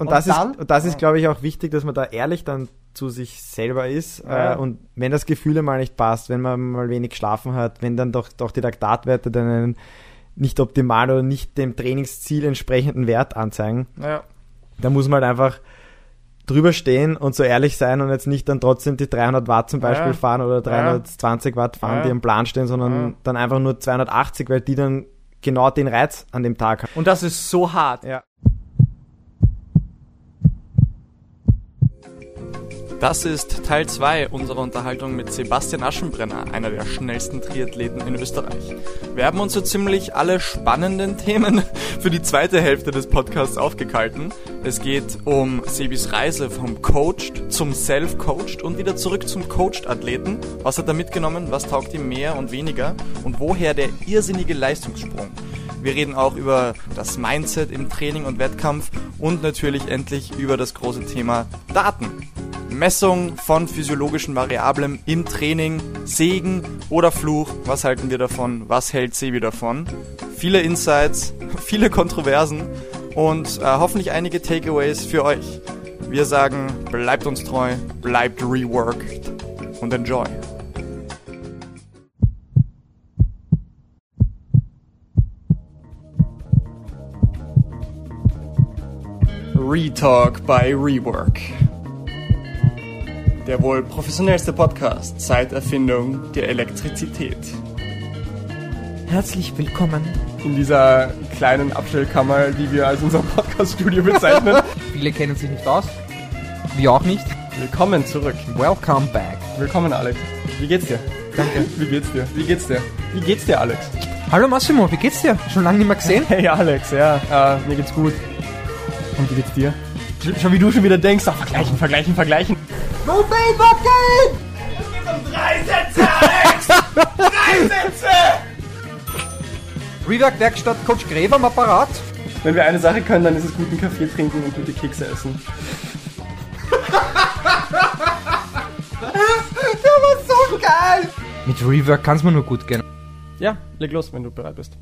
und, Und das dann? ist, das ist, glaube ich, auch wichtig, dass man da ehrlich dann zu sich selber ist. Ja. Äh, und wenn das Gefühl mal nicht passt, wenn man mal wenig geschlafen hat, wenn dann doch, doch die Laktatwerte dann einen nicht optimalen oder nicht dem Trainingsziel entsprechenden Wert anzeigen, Ja. da muss man halt einfach drüber stehen und so ehrlich sein und jetzt nicht dann trotzdem die 300 Watt zum Beispiel Ja. fahren oder 320 Watt fahren, die im Plan stehen, sondern dann einfach nur 280, weil die dann genau den Reiz an dem Tag haben. Und das ist so hart. Ja. Das ist Teil 2 unserer Unterhaltung mit Sebastian Aschenbrenner, einer der schnellsten Triathleten in Österreich. Wir haben uns so ziemlich alle spannenden Themen für die zweite Hälfte des Podcasts aufgekalten. Es geht um Sebis Reise vom Coached zum Self-Coached und wieder zurück zum Coached-Athleten. Was hat er mitgenommen? Was taugt ihm mehr und weniger? Und woher der irrsinnige Leistungssprung? Wir reden auch über das Mindset im Training und Wettkampf und natürlich endlich über das große Thema Daten. Messung von physiologischen Variablen im Training, Segen oder Fluch, was halten wir davon, was hält Sebi davon? Viele Insights, viele Kontroversen und äh, hoffentlich einige Takeaways für euch. Wir sagen, bleibt uns treu, bleibt reworked und enjoy. Retalk by Rework. Der wohl professionellste Podcast seit Erfindung der Elektrizität. Herzlich willkommen. in dieser kleinen Abstellkammer, die wir als unser Podcast-Studio bezeichnen. Viele kennen sich nicht aus. Wir auch nicht. Willkommen zurück. Welcome back. Willkommen, Alex. Wie geht's dir? Danke. Wie geht's dir? Wie geht's dir? Wie geht's dir, Alex? Hallo Massimo, wie geht's dir? Schon lange nicht mehr gesehen? Hey, Alex, ja, äh, mir geht's gut. Und wie geht's dir? Sch- Schon wie du schon wieder denkst, ach, vergleichen, vergleichen, vergleichen. Rework Werkstatt Coach Gräber am Apparat. Wenn wir eine Sache können, dann ist es guten Kaffee trinken und gute Kekse essen. Mit Rework kann's mir nur gut gehen. Ja, leg los, wenn du bereit bist.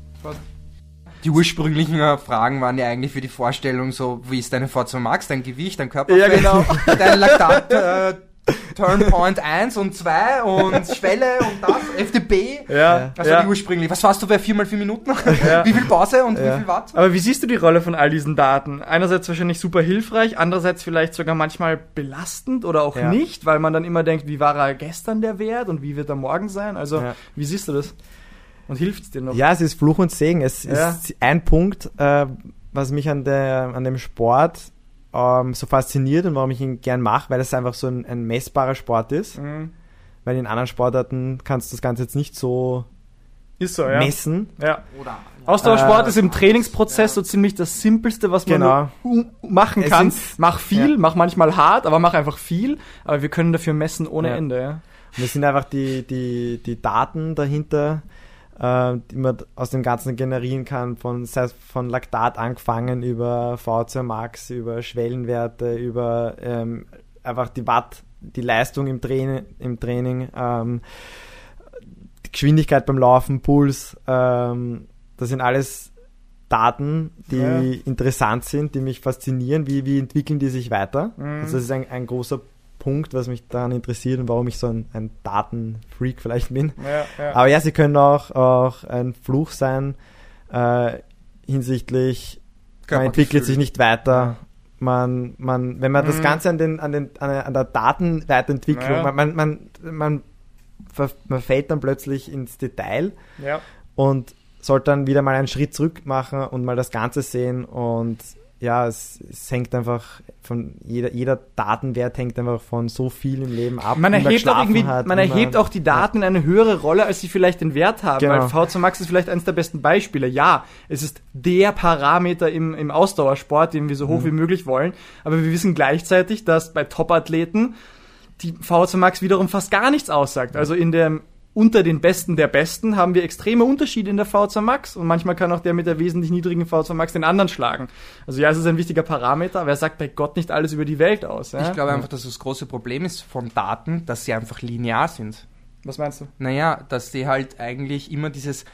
Die ursprünglichen äh, Fragen waren ja eigentlich für die Vorstellung so, wie ist deine Forza Max, dein Gewicht, dein Körperfett, Ja, genau. dein Laktat, äh, Turnpoint 1 und 2 und Schwelle und das, FDP. Ja, Das war die ursprünglich. Was warst du bei 4x4 Minuten? Wie viel Pause und Ja. wie viel Watt? Aber wie siehst du die Rolle von all diesen Daten? Einerseits wahrscheinlich super hilfreich, andererseits vielleicht sogar manchmal belastend oder auch Ja. nicht, weil man dann immer denkt, wie war er gestern der Wert und wie wird er morgen sein? Also, Ja. wie siehst du das? Und hilft es dir noch? Ja, es ist Fluch und Segen. Es Ja. ist ein Punkt, äh, was mich an, der, an dem Sport ähm, so fasziniert und warum ich ihn gern mache, weil es einfach so ein, ein messbarer Sport ist. Mhm. Weil in anderen Sportarten kannst du das Ganze jetzt nicht so Ist so, ja. messen. ja. Oder Ausdauersport Äh, ist im Trainingsprozess so ziemlich das Simpelste, was man Genau. machen kann. Mach viel, Ja. mach manchmal hart, aber mach einfach viel. Aber wir können dafür messen ohne Ja. Ende. Ja. Und es sind einfach die, die, die Daten dahinter, äh, die man aus dem Ganzen generieren kann, von, sei es von Laktat angefangen über VC Max, über Schwellenwerte, über ähm, einfach die Watt, die Leistung im Training, im Training ähm, die Geschwindigkeit beim Laufen, Puls, ähm, das sind alles Daten, die Ja. interessant sind, die mich faszinieren, wie, wie entwickeln die sich weiter. Mhm. Also das ist ein, ein großer Punkt, was mich daran interessiert und warum ich so ein, ein Datenfreak vielleicht bin. Ja, ja. Aber ja, sie können auch, auch ein Fluch sein äh, hinsichtlich, man entwickelt sich nicht weiter. Man, man, wenn man das Mhm. Ganze an, den, an, den, an, der- Datenweiterentwicklung, Ja. man, man, man, man, fällt dann plötzlich ins Detail und sollte dann wieder mal einen Schritt zurück machen und mal das Ganze sehen und ja, es, es hängt einfach von jeder, jeder Datenwert hängt einfach von so viel im Leben ab. Man erhebt auch geschlafen irgendwie, hat, man erhebt auch die Daten in eine höhere Rolle, als sie vielleicht den Wert haben. Genau. Weil V2 Max ist vielleicht eines der besten Beispiele. Ja, es ist der Parameter im, im Ausdauersport, den wir so Mhm. hoch wie möglich wollen. Aber wir wissen gleichzeitig, dass bei Top-Athleten die V2 Max wiederum fast gar nichts aussagt. Also in dem unter den Besten der Besten haben wir extreme Unterschiede in der V2 Max und manchmal kann auch der mit der wesentlich niedrigen V2 Max den anderen schlagen. Also ja, es ist ein wichtiger Parameter, aber er sagt bei Gott nicht alles über die Welt aus. Ja? Ich glaube einfach, dass das große Problem ist von Daten, dass sie einfach linear sind. Was meinst du? Naja, dass die halt eigentlich immer dieses,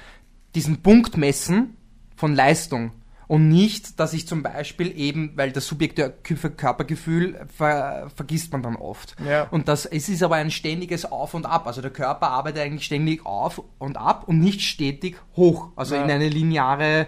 diesen Punkt messen von Leistung. Und nicht, dass ich zum Beispiel eben, weil das subjektive Körpergefühl ver, vergisst man dann oft. Ja. Und das, es ist aber ein ständiges Auf und Ab. Also der Körper arbeitet eigentlich ständig auf und ab und nicht stetig hoch. Also Ja. in eine lineare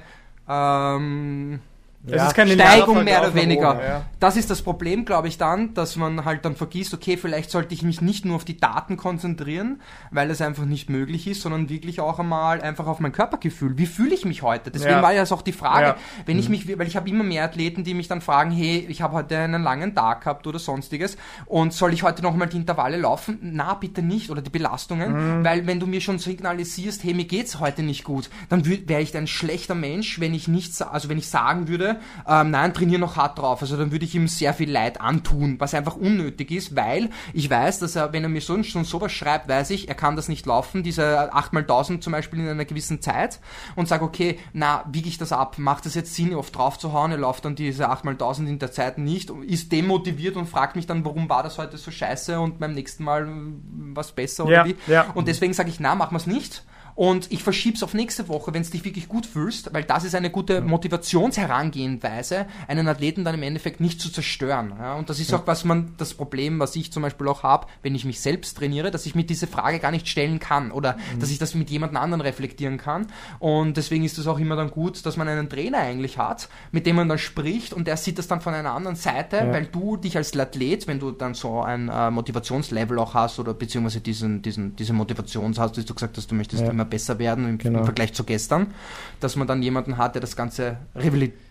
ähm, Es Ja. ist kein linearer Steigung mehr oder weniger. oben, ja. Das ist das Problem, glaube ich, dann, dass man halt dann vergisst, okay, vielleicht sollte ich mich nicht nur auf die Daten konzentrieren, weil es einfach nicht möglich ist, sondern wirklich auch einmal einfach auf mein Körpergefühl. Wie fühle ich mich heute? Deswegen Ja. war ja auch die Frage, wenn ich mich, weil ich habe immer mehr Athleten, die mich dann fragen, hey, ich habe heute einen langen Tag gehabt oder sonstiges und soll ich heute nochmal die Intervalle laufen? Na, bitte nicht oder die Belastungen, weil wenn du mir schon signalisierst, hey, mir geht's heute nicht gut, dann wäre ich ein schlechter Mensch, wenn ich nicht, sa- also wenn ich sagen würde, ähm, nein, trainiere noch hart drauf. Also dann würde ich ihm sehr viel Leid antun, was einfach unnötig ist, weil ich weiß, dass er, wenn er mir so, schon sowas schreibt, weiß ich, er kann das nicht laufen, diese 8x1000 zum Beispiel in einer gewissen Zeit und sage, okay, na, wiege ich das ab? Macht das jetzt Sinn, oft drauf zu hauen? Er läuft dann diese 8x1000 in der Zeit nicht, ist demotiviert und fragt mich dann, warum war das heute so scheiße und beim nächsten Mal mm, was besser oder Ja, wie? ja. Und deswegen sage ich, na, machen wir es nicht. Und ich verschieb's auf nächste Woche, wenn es dich wirklich gut fühlst, weil das ist eine gute Motivationsherangehensweise, einen Athleten dann im Endeffekt nicht zu zerstören. Ja? Und das ist auch was man, das Problem, was ich zum Beispiel auch habe, wenn ich mich selbst trainiere, dass ich mir diese Frage gar nicht stellen kann oder dass ich das mit jemand anderen reflektieren kann. Und deswegen ist es auch immer dann gut, dass man einen Trainer eigentlich hat, mit dem man dann spricht und der sieht das dann von einer anderen Seite, Ja. weil du dich als Athlet, wenn du dann so ein äh, Motivationslevel auch hast oder beziehungsweise diesen, diesen, diese Motivation hast, dass du gesagt hast, du möchtest Ja. immer besser werden im, Genau. im Vergleich zu gestern, dass man dann jemanden hat, der das Ganze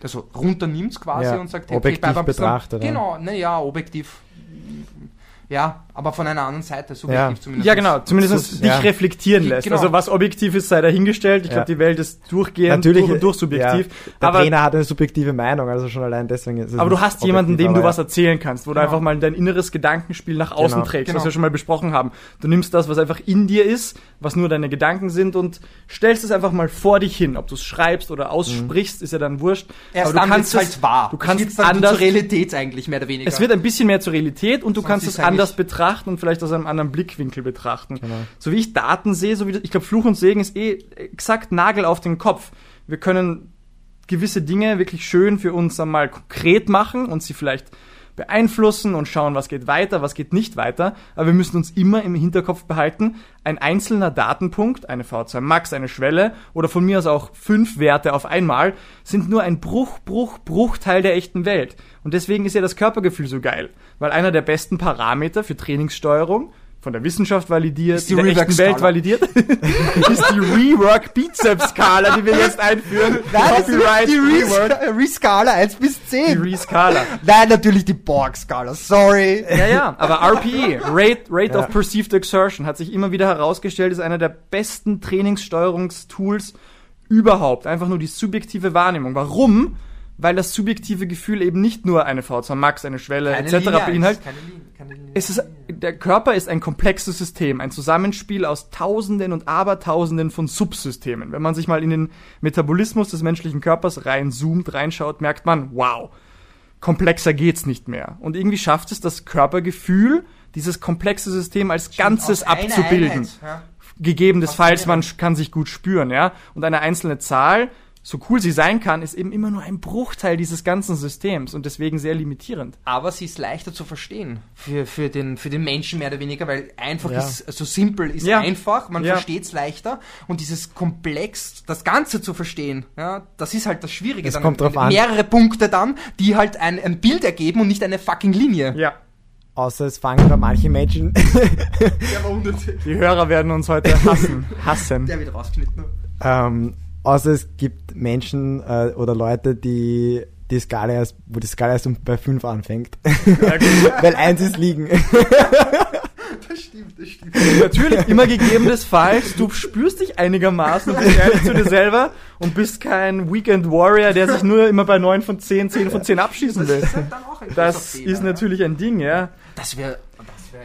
also runternimmt quasi Ja, und sagt, objektiv ein bisschen- betrachtet. Genau, naja, objektiv. Ja, aber von einer anderen Seite, subjektiv Ja. zumindest. Ja, genau, zumindest So- dich ja. reflektieren lässt. genau. Also was objektiv ist, sei dahingestellt. Ich Ja. glaube, die Welt ist durchgehend Natürlich, durch und durch subjektiv. Ja, der aber Trainer hat eine subjektive Meinung, also schon allein deswegen ist es aber du hast jemanden, dem du was erzählen kannst, wo du Genau. einfach mal dein inneres Gedankenspiel nach außen Genau. trägst, Genau. was wir schon mal besprochen haben. Du nimmst das, was einfach in dir ist, was nur deine Gedanken sind und stellst es einfach mal vor dich hin. Ob du es schreibst oder aussprichst, ist ja dann wurscht. Erst aber du dann kannst wird's es halt wahr. Du kannst Es anders zur Realität eigentlich, mehr oder weniger. es wird ein bisschen mehr zur Realität und du Sonst kannst es anders betrachten und vielleicht aus einem anderen Blickwinkel betrachten. Genau. So wie ich Daten sehe, so wie ich glaube Fluch und Segen ist eh exakt Nagel auf den Kopf. Wir können gewisse Dinge wirklich schön für uns einmal konkret machen und sie vielleicht beeinflussen und schauen, was geht weiter, was geht nicht weiter. Aber wir müssen uns immer im Hinterkopf behalten, ein einzelner Datenpunkt, eine V2 Max, eine Schwelle oder von mir aus auch fünf Werte auf einmal, sind nur ein Bruch, Bruch, Bruchteil der echten Welt. Und deswegen ist ja das Körpergefühl so geil. Weil einer der besten Parameter für Trainingssteuerung von der Wissenschaft validiert, Ist die in der echten. Welt validiert, ist die Rework Bizeps Skala, die wir jetzt einführen. Copyright Rework. Re-Skala 1 bis Die 10. Re-Skala. Nein, natürlich die Borg-Skala, sorry. Ja, ja, aber RPE, Rate, Rate Ja. of Perceived Exertion, hat sich immer wieder herausgestellt, ist einer der besten Trainingssteuerungstools überhaupt. Einfach nur die subjektive Wahrnehmung. Warum? Weil das subjektive Gefühl eben nicht nur eine V2 Max, eine Schwelle etc. beinhaltet. Es ist, der Körper ist ein komplexes System, ein Zusammenspiel aus Tausenden und Abertausenden von Subsystemen. Wenn man sich mal in den Metabolismus des menschlichen Körpers reinzoomt, reinschaut, merkt man, wow, komplexer geht's nicht mehr. Und irgendwie schafft es das Körpergefühl, dieses komplexe System als Ganzes abzubilden. Gegebenenfalls, man sch- kann sich gut spüren, ja. Und eine einzelne Zahl, so cool sie sein kann, ist eben immer nur ein Bruchteil dieses ganzen Systems und deswegen sehr limitierend. Aber sie ist leichter zu verstehen für, für, den, für den Menschen mehr oder weniger, weil einfach Ja. ist, so simpel ist Ja. einfach, man Ja. versteht es leichter und dieses Komplex, das Ganze zu verstehen, ja, das ist halt das Schwierige. Es dann kommt drauf an. Mehrere Punkte dann, die halt ein, ein Bild ergeben und nicht eine fucking Linie. Ja. Außer es fangen da manche Menschen, Die Hörer werden uns heute hassen. Hassen. Der wird rausgeschnitten. ähm, außer es gibt Menschen äh, oder Leute, die die Skala erst, wo die Skala erst um bei 5 anfängt. Weil eins ist liegen. Das stimmt, das stimmt. Natürlich, immer gegeben des Falls, du spürst dich einigermaßen und bist ehrlich zu dir selber und bist kein Weekend Warrior, der sich nur immer bei 9 von 10, 10 von 10 abschießen will. Das ist halt dann auch ein Das Fehler, ist natürlich ein Ding, ja. Ja. Das wäre.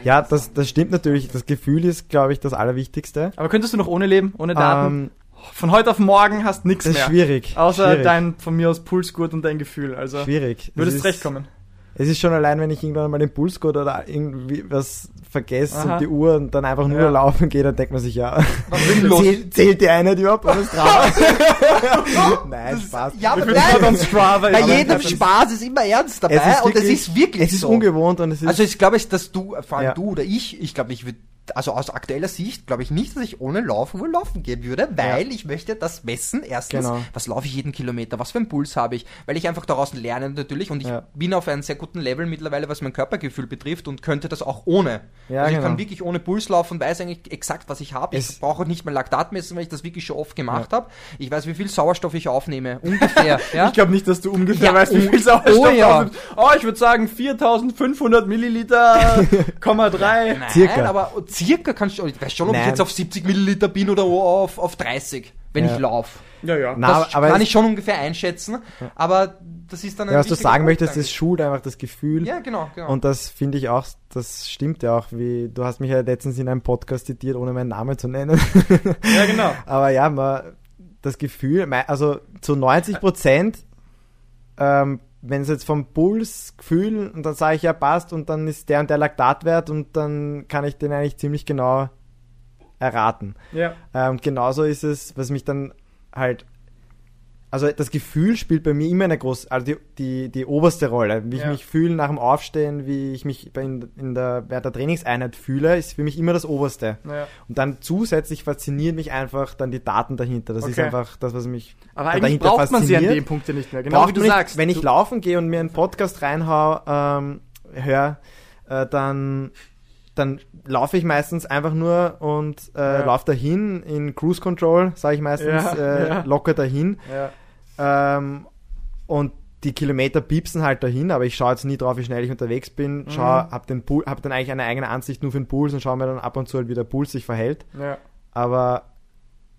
Ja, das, das stimmt natürlich. Das Gefühl ist, glaube ich, das Allerwichtigste. Aber könntest du noch ohne leben, ohne Daten? Ähm, Von heute auf morgen hast nix das ist mehr. schwierig. Außer schwierig. dein, von mir aus Pulsgurt und dein Gefühl. Also, Schwierig. würdest Es zurechtkommen. Es ist schon allein, wenn ich irgendwann mal den Pulscode oder irgendwie was vergesse Aha. und die Uhr und dann einfach nur Ja. laufen gehe, dann denkt man sich, ja, zählt, zählt die Einheit überhaupt alles drauf? Nein, Spaß. Ja, aber nein, Strava. bei jedem. Spaß ist immer Ernst dabei Es ist und es wirklich- ist wirklich Es ist so. ungewohnt und es ist, Also ich glaube, dass du, vor allem Ja. du oder ich, ich glaube, ich würde, also aus aktueller Sicht, glaube ich nicht, dass ich ohne Laufen wohl laufen gehen würde, weil ich möchte das messen. Erstens, Genau. was laufe ich jeden Kilometer, was für einen Puls habe ich, weil ich einfach daraus lerne natürlich und ich Ja. bin auf einem sehr guten Level mittlerweile, was mein Körpergefühl betrifft und könnte das auch ohne. Ja, also ich genau. kann wirklich ohne Puls laufen und weiß eigentlich exakt, was ich habe. Ich brauche nicht mehr Laktat messen, weil ich das wirklich schon oft gemacht habe. Ich weiß, wie viel Sauerstoff ich aufnehme, ungefähr. ja? Ich glaube nicht, dass du ungefähr Ja, weißt, wie oh- viel Sauerstoff oh ja. Oh, ich würde sagen 4500 Milliliter, Komma drei. Nein, Circa. aber circa kannst du, ich weiß schon, ob ich Nein. jetzt auf 70 Milliliter bin oder auf, auf 30, wenn Ja. ich laufe. Ja, ja. Na, Das aber kann ich schon ungefähr einschätzen, aber das ist dann ein ja, was du sagen Punkt möchtest, das eigentlich. schult einfach das Gefühl. Ja, genau, genau. Und das finde ich auch, das stimmt ja auch, wie du hast mich ja letztens in einem Podcast zitiert, ohne meinen Namen zu nennen. ja, genau. Aber ja, man, das Gefühl, also zu 90 Prozent, ähm, wenn es jetzt vom Puls Gefühl und dann sage ich ja passt und dann ist der und der Laktatwert und dann kann ich den eigentlich ziemlich genau erraten. Ja. Ähm, genauso ist es, was mich dann halt, also das Gefühl spielt bei mir immer eine große, also die, die, die oberste Rolle. Wie ich Ja. mich fühle nach dem Aufstehen, wie ich mich in, in der, während der Trainingseinheit fühle, ist für mich immer das Oberste. ja. Und dann zusätzlich fasziniert mich einfach dann die Daten dahinter. Das ist Okay. einfach das, was mich Aber eigentlich dahinter braucht man sie an fasziniert. dem Punkt ja nicht mehr. Genau Braucht wie du nicht, sagst. Wenn ich du, laufen gehe und mir einen Podcast reinhau, ähm, hör, äh, dann, dann laufe ich meistens einfach nur und äh, Ja. laufe dahin in Cruise Control, sage ich meistens, Ja, äh, ja. locker dahin. Ähm, und die Kilometer piepsen halt dahin, aber ich schaue jetzt nie drauf, wie schnell ich unterwegs bin. Schau, Mhm. hab, den Pul- hab dann eigentlich eine eigene Ansicht nur für den Puls und schaue mir dann ab und zu halt, wie der Puls sich verhält. ja. Aber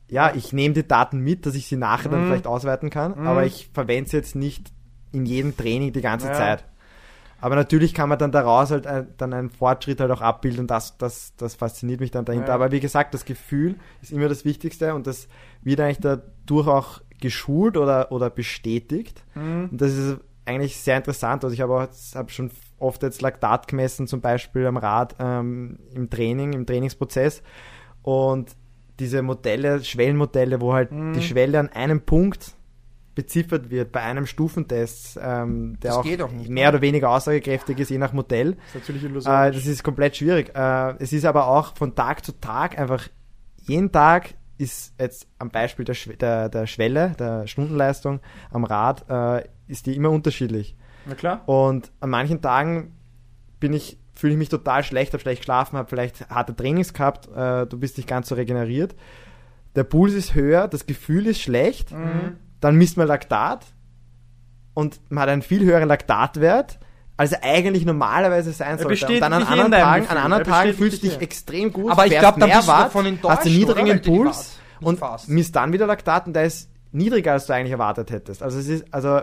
ja, ich nehme die Daten mit, dass ich sie nachher dann Mhm. vielleicht auswerten kann, Mhm. aber ich verwende sie jetzt nicht in jedem Training die ganze Ja. Zeit. Aber natürlich kann man dann daraus halt ein, dann einen Fortschritt halt auch abbilden und das, das, das fasziniert mich dann dahinter. Ja. Aber wie gesagt, das Gefühl ist immer das Wichtigste und das wird eigentlich dadurch auch geschult oder, oder bestätigt. Mhm. Und das ist eigentlich sehr interessant. Also ich habe auch hab schon oft jetzt Laktat gemessen, zum Beispiel am Rad ähm, im Training, im Trainingsprozess. Und diese Modelle, Schwellenmodelle, wo halt Mhm. die Schwelle an einem Punkt beziffert wird bei einem Stufentest, ähm, der Das auch auch nicht, mehr oder weniger aussagekräftig ist, je nach Modell. ist natürlich Äh, illusorisch. das ist komplett schwierig. Äh, es ist aber auch von Tag zu Tag einfach, jeden Tag ist jetzt am Beispiel der, der, der Schwelle, der Stundenleistung am Rad, äh, ist die immer unterschiedlich. Na klar. Und an manchen Tagen bin ich, fühle ich mich total schlecht, habe schlecht geschlafen, habe vielleicht harte Trainings gehabt, äh, du bist nicht ganz so regeneriert. Der Puls ist höher, das Gefühl ist schlecht, Mhm. dann misst man Laktat und man hat einen viel höheren Laktatwert, als er eigentlich normalerweise sein sollte. bestätigt Und dann an anderen Tagen, an anderen Er Tagen fühlst du dich extrem gut, Aber ich glaube, dann mehr bist du Watt, davon enttäuscht, hast einen niedrigen Puls und misst dann wieder Laktat und der ist niedriger, als du eigentlich erwartet hättest. Also es ist, also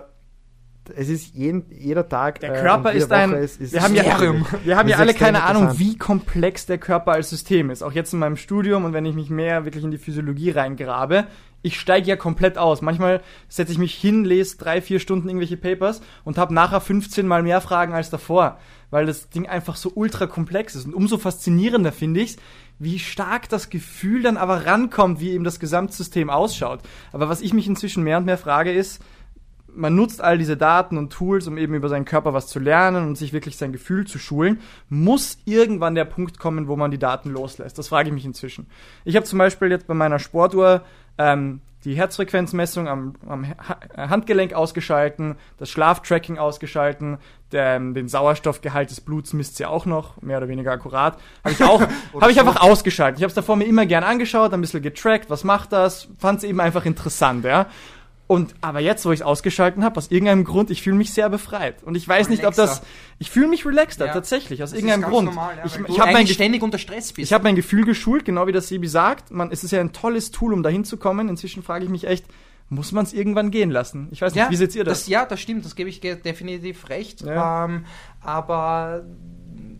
es ist jeden, jeder Tag. Der äh, Körper jede ist ein. Ist- ist wir haben ja, wir haben ja ist alle extrem keine Ahnung, wie komplex der Körper als System ist. Auch jetzt in meinem Studium und wenn ich mich mehr wirklich in die Physiologie reingrabe, ich steige ja komplett aus. Manchmal setze ich mich hin, lese drei, vier Stunden irgendwelche Papers und habe nachher 15 mal mehr Fragen als davor, weil das Ding einfach so ultra komplex ist. Und umso faszinierender finde ich wie stark das Gefühl dann aber rankommt, wie eben das Gesamtsystem ausschaut. Aber was ich mich inzwischen mehr und mehr frage ist, man nutzt all diese Daten und Tools, um eben über seinen Körper was zu lernen und sich wirklich sein Gefühl zu schulen, muss irgendwann der Punkt kommen, wo man die Daten loslässt. Das frage ich mich inzwischen. Ich habe zum Beispiel jetzt bei meiner Sportuhr ähm, die Herzfrequenzmessung am, am Ha- Handgelenk ausgeschalten, das Schlaftracking ausgeschalten, der, ähm, den Sauerstoffgehalt des Bluts misst sie auch noch, mehr oder weniger akkurat. Habe ich auch, habe ich einfach ausgeschaltet. Ich habe es davor mir immer gern angeschaut, ein bisschen getrackt, was macht das, fand es eben einfach interessant, ja. Und aber jetzt, wo ich es ausgeschalten habe, aus irgendeinem Grund, ich fühle mich sehr befreit. Und ich weiß nicht, ob das. Ich fühle mich relaxter, Ja. tatsächlich, aus Das irgendeinem Grund. normal, ja, ich ich habe mein, ständig unter Stress bist. ich hab mein Gefühl geschult, genau wie das Sebi sagt. Man, es ist ja ein tolles Tool, um dahin zu kommen. Inzwischen frage ich mich echt, muss man es irgendwann gehen lassen? Ich weiß nicht, wie seht ihr das? Ja, das stimmt, das gebe ich definitiv recht. Ja. Ähm, aber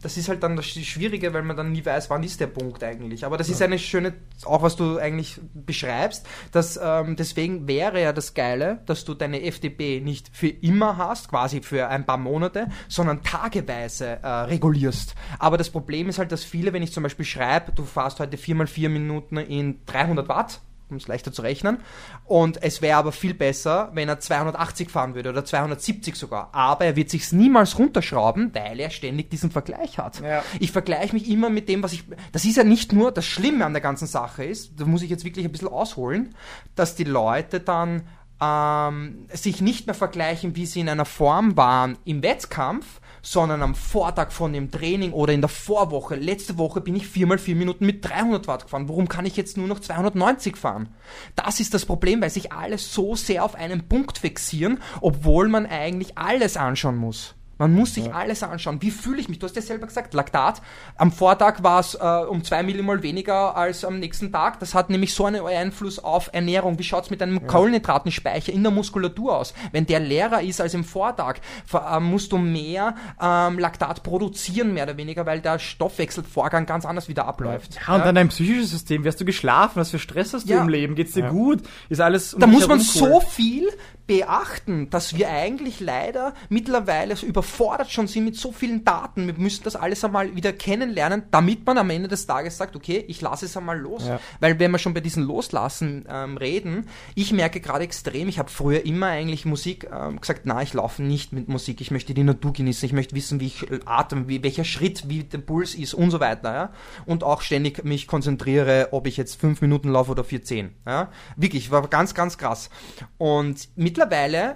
das ist halt dann das Schwierige, weil man dann nie weiß, wann ist der Punkt eigentlich. Aber das ist eine schöne, auch was du eigentlich beschreibst, dass ähm, deswegen wäre ja das Geile, dass du deine FDP nicht für immer hast, quasi für ein paar Monate, sondern tageweise äh, regulierst. Aber das Problem ist halt, dass viele, wenn ich zum Beispiel schreibe, du fährst heute viermal vier Minuten in 300 Watt, um es leichter zu rechnen. Und es wäre aber viel besser, wenn er 280 fahren würde oder 270 sogar. Aber er wird sich's niemals runterschrauben, weil er ständig diesen Vergleich hat. Ja. Ich vergleiche mich immer mit dem, was ich. Das ist ja nicht nur das Schlimme an der ganzen Sache ist, da muss ich jetzt wirklich ein bisschen ausholen, dass die Leute dann ähm, sich nicht mehr vergleichen, wie sie in einer Form waren im Wettkampf, sondern am Vortag von dem Training oder in der Vorwoche. Letzte Woche bin ich viermal vier Minuten mit 300 Watt gefahren. Warum kann ich jetzt nur noch 290 fahren? Das ist das Problem, weil sich alle so sehr auf einen Punkt fixieren, obwohl man eigentlich alles anschauen muss. Man muss sich alles anschauen. Wie fühle ich mich? Du hast ja selber gesagt, Laktat. Am Vortag war es äh, um zwei Millimol weniger als am nächsten Tag. Das hat nämlich so einen Einfluss auf Ernährung. Wie schaut es mit einem Kohlenhydratenspeicher in der Muskulatur aus? Wenn der leerer ist als im Vortag, äh, musst du mehr ähm, Laktat produzieren, mehr oder weniger, weil der Stoffwechselvorgang ganz anders wieder abläuft. Ja, und dann dein psychisches System. Wie hast du geschlafen? Was für Stress hast du Ja. im Leben? Geht's dir gut? Ist alles um da muss man herum so cool? viel beachten, dass wir eigentlich leider mittlerweile so überfordert schon sind mit so vielen Daten. Wir müssen das alles einmal wieder kennenlernen, damit man am Ende des Tages sagt, okay, ich lasse es einmal los. Ja. Weil wenn wir schon bei diesen Loslassen ähm, reden, ich merke gerade extrem, ich habe früher immer eigentlich Musik ähm, gesagt, na, ich laufe nicht mit Musik, ich möchte die Natur genießen, ich möchte wissen, wie ich äh, atme, wie, welcher Schritt, wie der Puls ist und so weiter. Ja? Und auch ständig mich konzentriere, ob ich jetzt fünf Minuten laufe oder 14. Ja? Wirklich, war ganz, ganz krass. Und mittlerweile,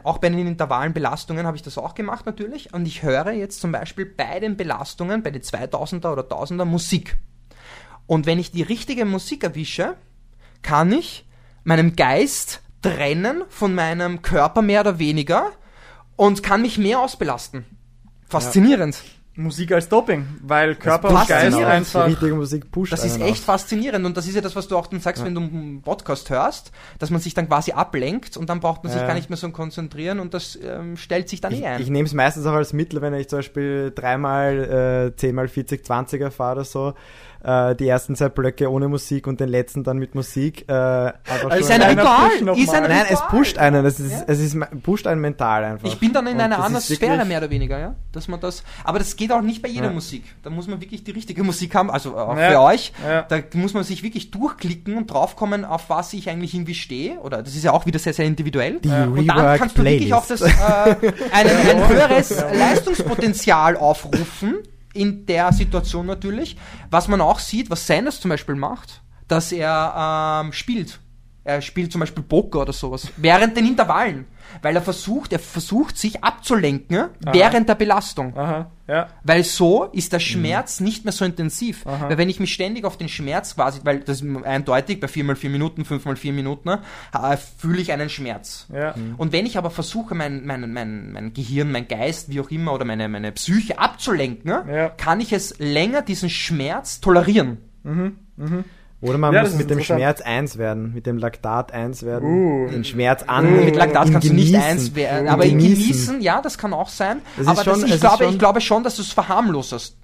auch bei den intervallen Belastungen habe ich das auch gemacht natürlich. Und ich höre jetzt zum Beispiel bei den Belastungen, bei den 2000er oder 1000er Musik. Und wenn ich die richtige Musik erwische, kann ich meinem Geist trennen von meinem Körper mehr oder weniger und kann mich mehr ausbelasten. Faszinierend. Musik als Doping, weil Körper und Geist einfach. Die richtige Musik pusht Das ist echt faszinierend und das ist ja das, was du auch dann sagst, wenn du einen Podcast hörst, dass man sich dann quasi ablenkt und dann braucht man sich Ja. gar nicht mehr so konzentrieren und das ähm, stellt sich dann Ich, eh ein. ich nehme es meistens auch als Mittel, wenn ich zum Beispiel dreimal äh, 10 mal 40 20er fahre oder so, äh, die ersten zwei Blöcke ohne Musik und den letzten dann mit Musik. Äh, ist ein Ritual. Ist ein. Nein, es pusht einen, es ist, Ja. es ist, pusht einen mental einfach. Ich bin dann in Und einer anderen Sphäre wirklich- mehr oder weniger, ja. Dass man das. Aber das geht auch nicht bei jeder Ja. Musik. Da muss man wirklich die richtige Musik haben, also auch Ja. für euch. Ja. Da muss man sich wirklich durchklicken und draufkommen, auf was ich eigentlich irgendwie stehe. Oder das ist ja auch wieder sehr, sehr individuell. Die und dann kannst du wirklich auch das äh, ein, ein höheres Leistungspotenzial aufrufen. In der Situation natürlich. Was man auch sieht, was Sanders zum Beispiel macht, dass er ähm, spielt. Er spielt zum Beispiel Poker oder sowas. Während den Intervallen. Weil er versucht, er versucht sich abzulenken während der Belastung. Aha, ja. Weil so ist der Schmerz nicht mehr so intensiv. Aha. Weil wenn ich mich ständig auf den Schmerz quasi, weil das ist eindeutig, bei 4x4 Minuten, 5x4 Minuten, äh, fühle ich einen Schmerz. Ja. Und wenn ich aber versuche, mein, mein, mein, mein Gehirn, mein Geist, wie auch immer, oder meine, meine Psyche abzulenken, Ja. kann ich es länger diesen Schmerz tolerieren. Oder man Ja, muss mit dem. Schmerz eins werden, mit dem Laktat eins werden, Uh. den Schmerz an. Mit Laktat kannst du nicht genießen. eins werden. Aber genießen. genießen. ja, das kann auch sein. Das aber schon- das, ich, glaube, schon- ich glaube schon, dass du es verharmlosest.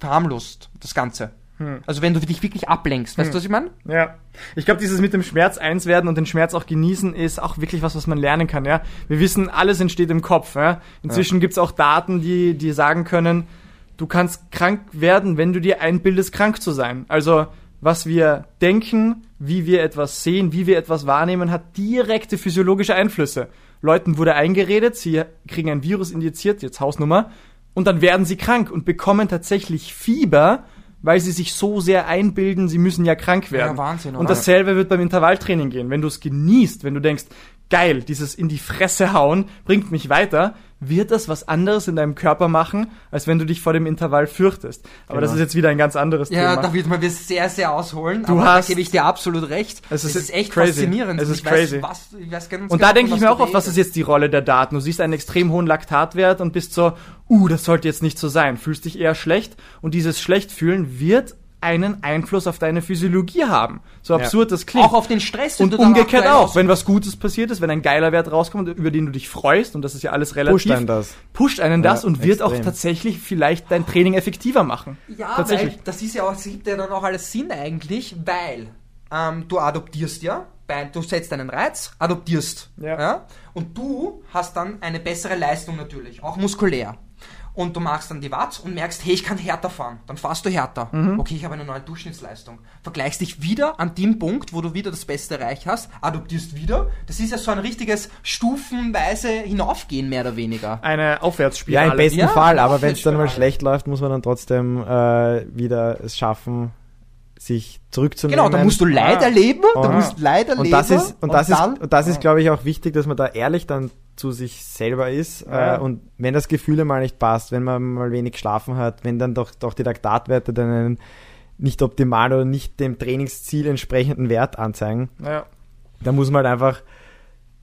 Verharmlost, das Ganze. Hm. Also wenn du dich wirklich ablenkst, weißt du, was ich meine? Ja. Ich glaube, dieses mit dem Schmerz eins werden und den Schmerz auch genießen ist auch wirklich was, was man lernen kann, ja. Wir wissen, alles entsteht im Kopf, ja. Inzwischen gibt's auch Daten, die, die sagen können, du kannst krank werden, wenn du dir einbildest, krank zu sein. Also, was wir denken, wie wir etwas sehen, wie wir etwas wahrnehmen, hat direkte physiologische Einflüsse. Leuten wurde eingeredet, sie kriegen ein Virus injiziert, jetzt Hausnummer, und dann werden sie krank und bekommen tatsächlich Fieber, weil sie sich so sehr einbilden, sie müssen ja krank werden. Ja, Wahnsinn, und oder? dasselbe wird beim Intervalltraining gehen. Wenn du es genießt, wenn du denkst, geil, dieses in die Fresse hauen bringt mich weiter, wird das was anderes in deinem Körper machen, als wenn du dich vor dem Intervall fürchtest. Aber das Genau. ist jetzt wieder ein ganz anderes Ja, Thema. da wird man das sehr, sehr ausholen. Du aber hast- da gebe ich dir absolut recht. Es ist ist, echt crazy. faszinierend. Es Und ist ich crazy. Weiß, was, ich weiß Und genau, da denke ich mir auch oft, was ist jetzt die Rolle der Daten? Du siehst einen extrem hohen Laktatwert und bist so, uh, das sollte jetzt nicht so sein. Fühlst dich eher schlecht und dieses Schlechtfühlen wird einen Einfluss auf deine Physiologie haben. So absurd das klingt. Auch auf den Stress, und umgekehrt auch, wenn was Gutes passiert ist, wenn ein geiler Wert rauskommt, über den du dich freust, und das ist ja alles relativ, Pusht einen das. pusht einen das Ja, und wird auch extrem. tatsächlich vielleicht dein Training effektiver machen. Ja, Tatsächlich. weil das ist ja auch, das gibt ja dann auch alles Sinn eigentlich, weil ähm, du adoptierst ja, bei, du setzt einen Reiz, adoptierst. Ja. Und du hast dann eine bessere Leistung natürlich, auch muskulär. Und du machst dann die Watts und merkst, hey, ich kann härter fahren. Dann fahrst du härter. Mhm. Okay, ich habe eine neue Durchschnittsleistung. Vergleichst dich wieder an dem Punkt, wo du wieder das Beste erreicht hast, adoptierst wieder. Das ist ja so ein richtiges stufenweise Hinaufgehen, mehr oder weniger. Eine Ja, Aufwärtsspirale. im besten Ja, Fall, aber wenn es dann mal schlecht läuft, muss man dann trotzdem äh, wieder es schaffen, sich zurückzunehmen. Genau, da musst du Leid Ah. erleben, da Und- musst Leid erleben. und das ist und das dann, ist und das ist glaube ich auch wichtig, dass man da ehrlich dann zu sich selber ist Ja. äh, und wenn das Gefühl mal nicht passt, wenn man mal wenig geschlafen hat, wenn dann doch doch die Laktatwerte dann einen nicht optimal oder nicht dem Trainingsziel entsprechenden Wert anzeigen, Ja. da muss man halt einfach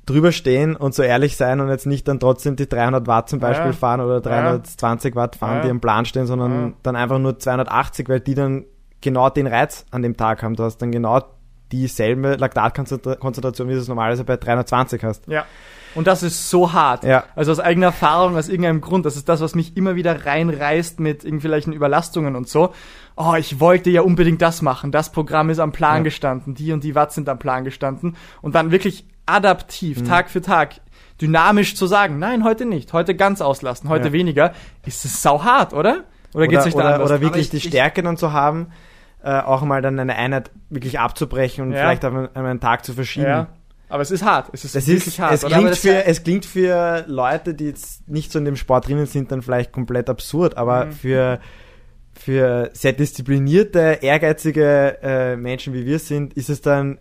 drüber stehen und so ehrlich sein und jetzt nicht dann trotzdem die 300 Watt zum Beispiel Ja. fahren oder 320 Watt fahren, die am Plan stehen, sondern dann einfach nur 280, weil die dann genau den Reiz an dem Tag haben. Du hast dann genau dieselbe Laktatkonzentration, wie du es normalerweise bei 320 hast. Ja. Und das ist so hart. Ja. Also aus eigener Erfahrung, aus irgendeinem Grund. Das ist das, was mich immer wieder reinreißt mit irgendwelchen Überlastungen und so. Oh, ich wollte ja unbedingt das machen. Das Programm ist am Plan Ja. gestanden. Die und die Watt sind am Plan gestanden. Und dann wirklich adaptiv, Mhm. Tag für Tag, dynamisch zu sagen, nein, heute nicht. Heute ganz auslassen, heute Ja. weniger. Ist es sauhart, oder? Oder geht's oder, nicht da oder, anders? oder wirklich ich- die ich- Stärke dann zu haben, äh, auch mal dann eine Einheit wirklich abzubrechen und Ja. vielleicht auf einen, einen Tag zu verschieben. ja. Aber es ist hart. Es ist Das wirklich ist, hart. es klingt, das- für, es klingt für Leute, die jetzt nicht so in dem Sport drinnen sind, dann vielleicht komplett absurd, aber Mhm. für, für sehr disziplinierte, ehrgeizige äh, Menschen wie wir sind, ist es dann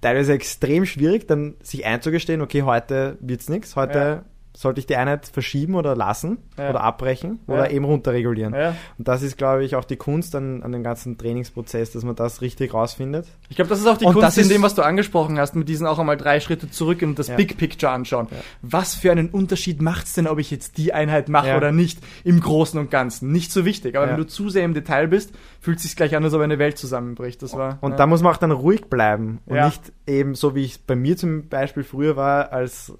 teilweise extrem schwierig, dann sich einzugestehen, okay, heute wird's nichts, heute Ja. Sollte ich die Einheit verschieben oder lassen Ja. oder abbrechen Ja. oder eben runterregulieren. ja. Und das ist, glaube ich, auch die Kunst an, an dem ganzen Trainingsprozess, dass man das richtig rausfindet. Ich glaube, das ist auch die Und Kunst das in dem, was du angesprochen hast, mit diesen auch einmal drei Schritte zurück und das Ja. Big Picture anschauen. Was für einen Unterschied macht's denn, ob ich jetzt die Einheit mache Ja. oder nicht, im Großen und Ganzen? Nicht so wichtig, aber Ja. wenn du zu sehr im Detail bist, fühlt sich's gleich an, als ob eine Welt zusammenbricht. Das war. Und ja. da muss man auch dann ruhig bleiben und Ja. nicht eben so, wie ich es bei mir zum Beispiel früher war, als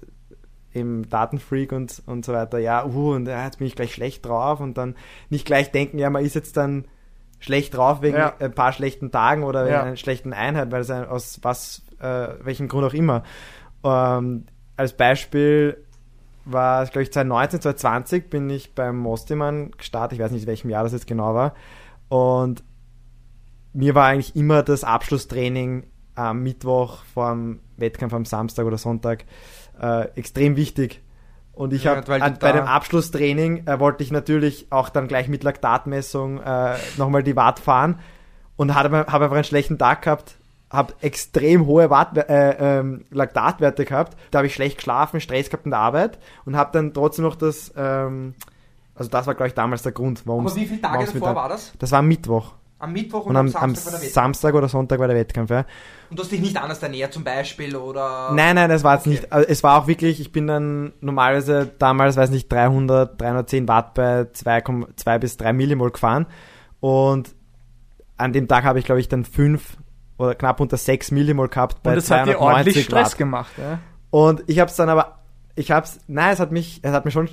eben Datenfreak und, und so weiter. Ja, uh, und ja, jetzt bin ich gleich schlecht drauf und dann nicht gleich denken, ja, man ist jetzt dann schlecht drauf wegen Ja. ein paar schlechten Tagen oder wegen Ja. einer schlechten Einheit, weil es ein, aus was, äh, welchem Grund auch immer. Ähm, als Beispiel war es, glaube ich, 2019, 2020 bin ich beim Mostiman gestartet, ich weiß nicht, in welchem Jahr das jetzt genau war. Und mir war eigentlich immer das Abschlusstraining am Mittwoch vor dem Wettkampf am Samstag oder Sonntag äh, extrem wichtig. Und ich Ja, habe bei dem Abschlusstraining äh, wollte ich natürlich auch dann gleich mit Laktatmessung äh, nochmal die Watt fahren und habe hab einfach einen schlechten Tag gehabt, habe extrem hohe Watt, äh, ähm, Laktatwerte gehabt. Da habe ich schlecht geschlafen, Stress gehabt in der Arbeit und habe dann trotzdem noch das, ähm, also das war glaube ich damals der Grund, warum Aber wie viele Tage davor war das? Das war Mittwoch. Am Mittwoch und, Und am, am am Samstag war der Wettkampf. Samstag oder Sonntag war der Wettkampf, ja. Und du hast dich nicht anders ernährt zum Beispiel oder... Nein, nein, das war jetzt Okay. nicht. Also es war auch wirklich, ich bin dann normalerweise damals, weiß nicht, 300, 310 Watt bei 2,2 bis 3 Millimol gefahren. Und an dem Tag habe ich, glaube ich, dann 5 oder knapp unter 6 Millimol gehabt bei und es hat dir 290 ordentlich Stress Watt. gemacht. Ja? Und ich habe es dann aber, ich habe es, nein, es hat mich, es hat mir schon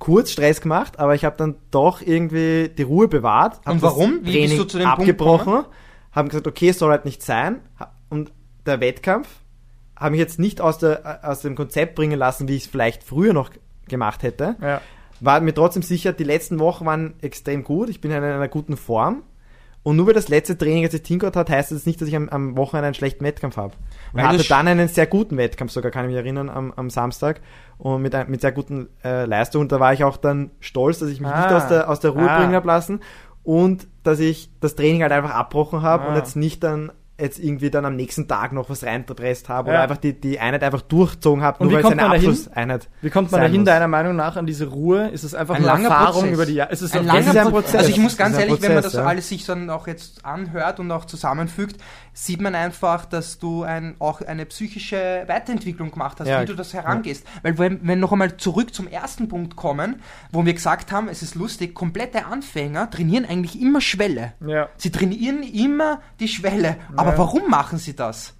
kurz Stress gemacht, aber ich habe dann doch irgendwie die Ruhe bewahrt. Und warum? Wie bist Training du zu dem Punkt abgebrochen, haben gesagt, okay, es soll halt nicht sein. Und der Wettkampf habe mich jetzt nicht aus, der, aus dem Konzept bringen lassen, wie ich es vielleicht früher noch gemacht hätte. Ja. War mir trotzdem sicher, die letzten Wochen waren extrem gut. Ich bin in einer guten Form. Und nur weil das letzte Training jetzt hingehört hat, heißt das nicht, dass ich am, am Wochenende einen schlechten Wettkampf habe. Und hatte dann einen sehr guten Wettkampf sogar, kann ich mich erinnern, am, am Samstag. Und mit, mit sehr guten äh, Leistungen. Und da war ich auch dann stolz, dass ich mich Ah. nicht aus der, aus der Ruhe Ah. bringen habe lassen. Und dass ich das Training halt einfach abbrochen habe Ah. und jetzt nicht dann jetzt irgendwie dann am nächsten Tag noch was reingepresst habe Ja. oder einfach die, die Einheit einfach durchgezogen habe, Und nur weil es eine? Abschlusseinheit Wie kommt man dahin, muss. deiner Meinung nach, an diese Ruhe? Ist es einfach Ein langer Erfahrung Prozess. über die Jahre? Ist es ein langer ist ein Prozess. Prozess. Also ich muss ganz ehrlich, wenn man Prozess, das ja. alles sich dann auch jetzt anhört und auch zusammenfügt, sieht man einfach, dass du ein, auch eine psychische Weiterentwicklung gemacht hast, Ja. wie du das herangehst. Weil wenn, wenn noch einmal zurück zum ersten Punkt kommen, wo wir gesagt haben, es ist lustig, komplette Anfänger trainieren eigentlich immer Schwelle. Ja. Sie trainieren immer die Schwelle. Aber Ja. warum machen sie das?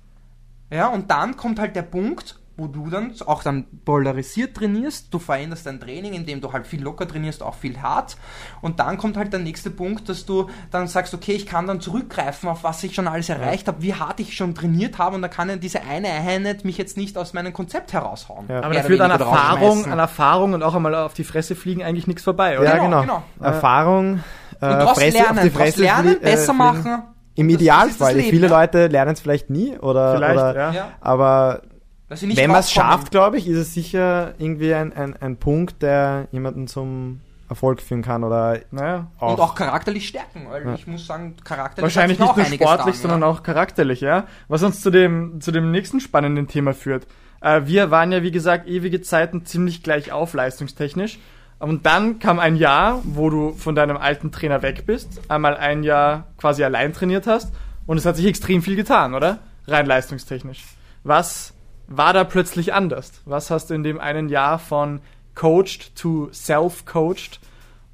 Ja, und dann kommt halt der Punkt, wo du dann auch dann polarisiert trainierst, du veränderst dein Training, indem du halt viel locker trainierst, auch viel hart. Und dann kommt halt der nächste Punkt, dass du dann sagst, okay, ich kann dann zurückgreifen, auf was ich schon alles erreicht habe, wie hart ich schon trainiert habe und da kann ja diese eine Einheit mich jetzt nicht aus meinem Konzept heraushauen. Ja. Aber da führt an Erfahrung, an Erfahrung und auch einmal auf die Fresse fliegen eigentlich nichts vorbei, oder? Ja, Genau, genau. genau. Erfahrung, Und äh, daraus Fresse, lernen, auf die daraus Fresse lernen, äh, besser fliegen. machen. Im Das- Idealfall. das Leben, Viele ja. Leute lernen es vielleicht nie oder, Vielleicht, oder ja. Aber wenn man es schafft, glaube ich, ist es sicher irgendwie ein, ein, ein Punkt, der jemanden zum Erfolg führen kann oder Naja. auch, Und auch charakterlich stärken, weil Ja. ich muss sagen, charakterlich Wahrscheinlich nicht auch nur sportlich, getan, sondern ja. auch charakterlich, ja. Was uns zu dem, zu dem nächsten spannenden Thema führt. Äh, wir waren ja, wie gesagt, ewige Zeiten ziemlich gleich auf, leistungstechnisch. Und dann kam ein Jahr, wo du von deinem alten Trainer weg bist, einmal ein Jahr quasi allein trainiert hast und es hat sich extrem viel getan, oder? Rein leistungstechnisch. Was war da plötzlich anders? Was hast du in dem einen Jahr von coached to self-coached?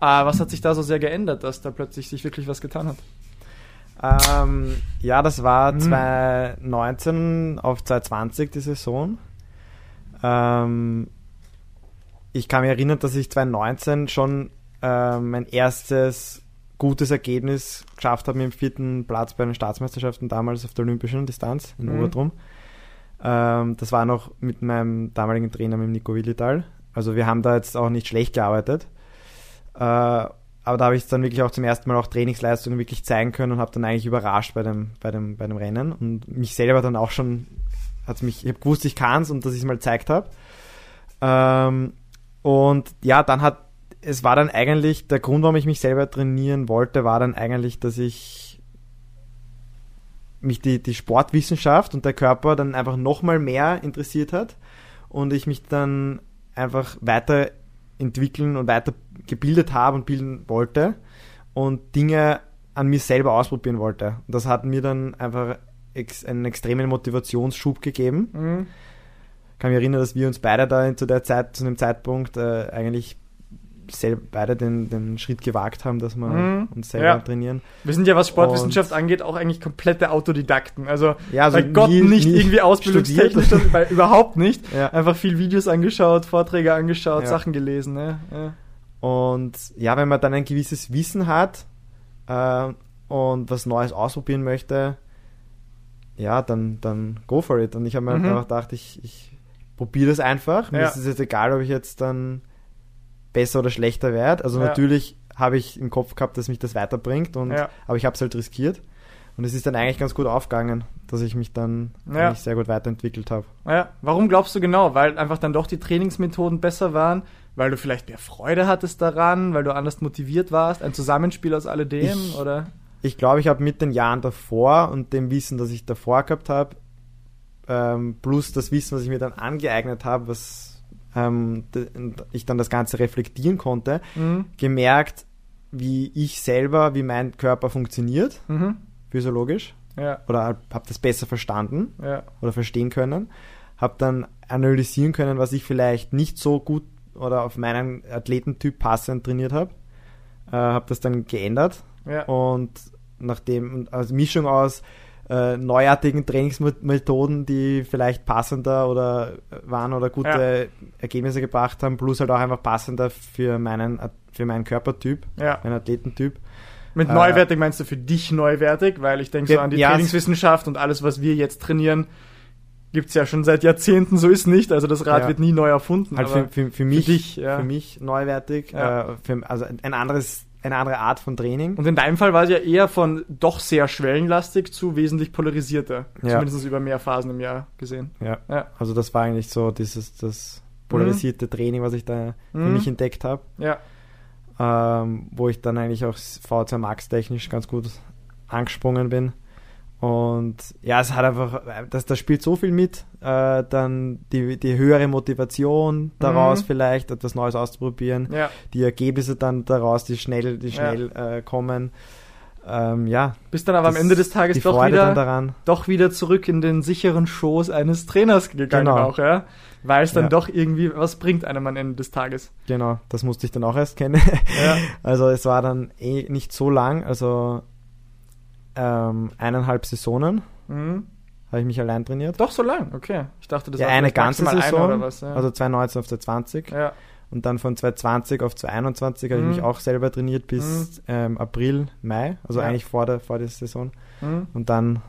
Äh, was hat sich da so sehr geändert, dass da plötzlich sich wirklich was getan hat? Ähm, ja, das war Mhm. 2019 auf 2020 die Saison. Ähm, ich kann mich erinnern, dass ich 2019 schon ähm, mein erstes gutes Ergebnis geschafft habe mit dem vierten Platz bei den Staatsmeisterschaften damals auf der olympischen Distanz in Mhm. Obertrum. Ähm, das war noch mit meinem damaligen Trainer, mit dem Nico Willital. Also wir haben da jetzt auch nicht schlecht gearbeitet. Äh, aber da habe ich dann wirklich auch zum ersten Mal auch Trainingsleistungen wirklich zeigen können und habe dann eigentlich überrascht bei dem, bei dem, bei dem Rennen und mich selber dann auch schon, hat mich, ich habe gewusst, ich kann es und dass ich es mal gezeigt habe. Ähm, und ja, dann hat, es war dann eigentlich, der Grund, warum ich mich selber trainieren wollte, war dann eigentlich, dass ich mich die, die Sportwissenschaft und der Körper dann einfach nochmal mehr interessiert hat und ich mich dann einfach weiterentwickeln und weiter gebildet habe und bilden wollte und Dinge an mir selber ausprobieren wollte. Und das hat mir dann einfach ex einen extremen Motivationsschub gegeben. Mhm. Kann mich erinnern, dass wir uns beide da zu der Zeit, zu dem Zeitpunkt äh, eigentlich selber beide den, den Schritt gewagt haben, dass wir Mhm. uns selber Ja. trainieren. Wir sind ja, was Sportwissenschaft angeht, auch eigentlich komplette Autodidakten. Also, Ja, also bei Gott nie- nicht nie irgendwie ausbildungstechnisch, bei, überhaupt nicht. Ja. Einfach viel Videos angeschaut, Vorträge angeschaut. Sachen gelesen. Ne? Und ja, wenn man dann ein gewisses Wissen hat äh, und was Neues ausprobieren möchte, ja, dann, dann go for it. Und ich habe mir Mhm. einfach gedacht, ich, ich probiere das einfach. Mir Ja. ist es jetzt egal, ob ich jetzt dann besser oder schlechter werde. Also Ja. natürlich habe ich im Kopf gehabt, dass mich das weiterbringt, und, Ja. aber ich habe es halt riskiert. Und es ist dann eigentlich ganz gut aufgegangen, dass ich mich dann Ja. sehr gut weiterentwickelt habe. Ja. Warum glaubst du genau? Weil einfach dann doch die Trainingsmethoden besser waren? Weil du vielleicht mehr Freude hattest daran? Weil du anders motiviert warst? Ein Zusammenspiel aus alledem? Ich- oder? ich glaube, ich habe mit den Jahren davor und dem Wissen, das ich davor gehabt habe, ähm, plus das Wissen, was ich mir dann angeeignet habe, was ähm, ich dann das Ganze reflektieren konnte, Mhm. gemerkt, wie ich selber, wie mein Körper funktioniert, Mhm. physiologisch, Ja. oder habe das besser verstanden Ja. oder verstehen können, habe dann analysieren können, was ich vielleicht nicht so gut oder auf meinen Athletentyp passend trainiert habe, äh, habe das dann geändert Ja. und nachdem, also Mischung aus äh, neuartigen Trainingsmethoden, die vielleicht passender oder waren oder gute Ergebnisse gebracht haben, plus halt auch einfach passender für meinen, für meinen Körpertyp, ja. meinen Athletentyp. Mit Äh, neuwertig meinst du für dich neuwertig? Weil ich denke so Ja, an die ja, Trainingswissenschaft und alles, was wir jetzt trainieren, gibt's ja schon seit Jahrzehnten, so ist nicht. Also das Rad Ja. wird nie neu erfunden. Halt für, für, für mich, dich, ja. für mich neuwertig, Ja. äh, für, also ein anderes, eine andere Art von Training. Und in deinem Fall war es ja eher von doch sehr schwellenlastig zu wesentlich polarisierter. Ja. Zumindest über mehr Phasen im Jahr gesehen. Ja. Ja. Also das war eigentlich so dieses das polarisierte Training, was ich da für Mhm. mich entdeckt habe. Ja. ähm, wo ich dann eigentlich auch V2 Max technisch ganz gut angesprungen bin. Und ja, es hat einfach, das, das spielt so viel mit, äh, dann die, die höhere Motivation daraus Mhm. vielleicht, etwas Neues auszuprobieren, Ja. die Ergebnisse dann daraus, die schnell, die Ja. schnell äh, kommen. Ähm, ja, Bist dann aber am das- Ende des Tages doch wieder, doch wieder zurück in den sicheren Schoß eines Trainers gegangen Genau. auch, ja. Weil es dann Ja. doch irgendwie was bringt einem am Ende des Tages. Genau, das musste ich dann auch erst kennen. Ja. Also es war dann eh nicht so lang, also ähm, eineinhalb Saisonen Mhm. habe ich mich allein trainiert. Doch so lang, okay. Ich dachte, das ja, war eine ganze Saison, Eine oder was, ja. also 2019 auf 2020 ja. und dann von 2020 auf 2021 habe Mhm. ich mich auch selber trainiert bis ähm, April, Mai, also Ja. eigentlich vor der, vor der Saison Mhm. und dann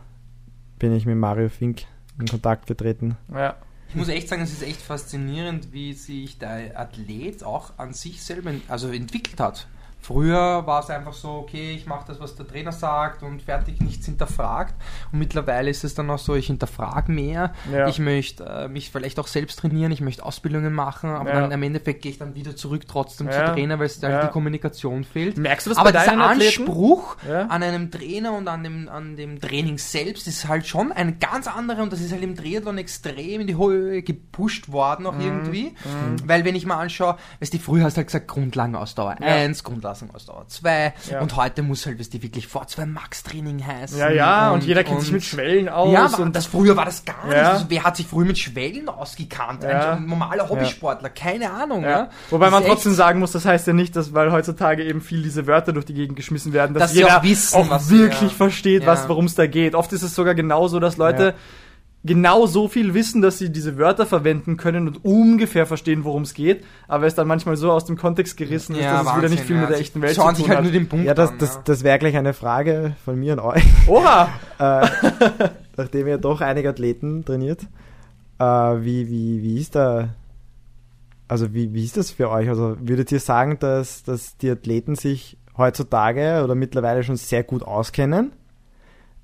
bin ich mit Mario Fink in Kontakt getreten. ja. Ich muss echt sagen, es ist echt faszinierend, wie sich der Athlet auch an sich selber also entwickelt hat. Früher war es einfach so, okay, ich mache das, was der Trainer sagt und fertig, nichts hinterfragt. Und mittlerweile ist es dann auch so, ich hinterfrage mehr. Ja. Ich möchte äh, mich vielleicht auch selbst trainieren, ich möchte Ausbildungen machen, aber Ja. dann im Endeffekt gehe ich dann wieder zurück trotzdem Ja. zu Trainer, weil es da Ja. die Kommunikation fehlt. Merkst du das aber bei dieser deinen? Anspruch an einem Trainer und an dem, an dem Training selbst ist halt schon ein ganz anderer und das ist halt im Triathlon extrem in die Höhe gepusht worden Mhm. auch irgendwie. Weil wenn ich mal anschaue, weißt du, früher hast du halt gesagt Grundlagenausdauer Ja. 1, Grundlagenausdauer 2 Ja. und heute muss halt, weißt du, wirklich vor 2 Max-Training heißen. Ja, ja, und, jeder kennt sich mit Schwellen aus. ja, aber und das früher war das gar nicht. Ja. Also, wer hat sich früher mit Schwellen ausgekannt? Ja. Ein normaler Hobbysportler, keine Ahnung. Wobei Das man trotzdem sagen muss, das heißt ja nicht, dass, weil heutzutage eben viel diese Wörter durch die Gegend geschmissen werden, dass, Dass jeder auch wissen, auch was- wirklich versteht, was, worum es da geht. Oft ist es sogar genauso, dass Leute. Genau so viel wissen, dass sie diese Wörter verwenden können und ungefähr verstehen, worum es geht, aber es dann manchmal so aus dem Kontext gerissen ist, dass es wieder nicht viel mit der echten Welt Schauen zu sich tun halt nur hat. den Punkt Ja, das, an. das, ja. das wäre gleich eine Frage von mir an euch. Oha! äh, nachdem ihr doch einige Athleten trainiert, äh, wie, wie, wie ist da, also wie, wie ist das für euch? Also würdet ihr sagen, dass, dass die Athleten sich heutzutage oder mittlerweile schon sehr gut auskennen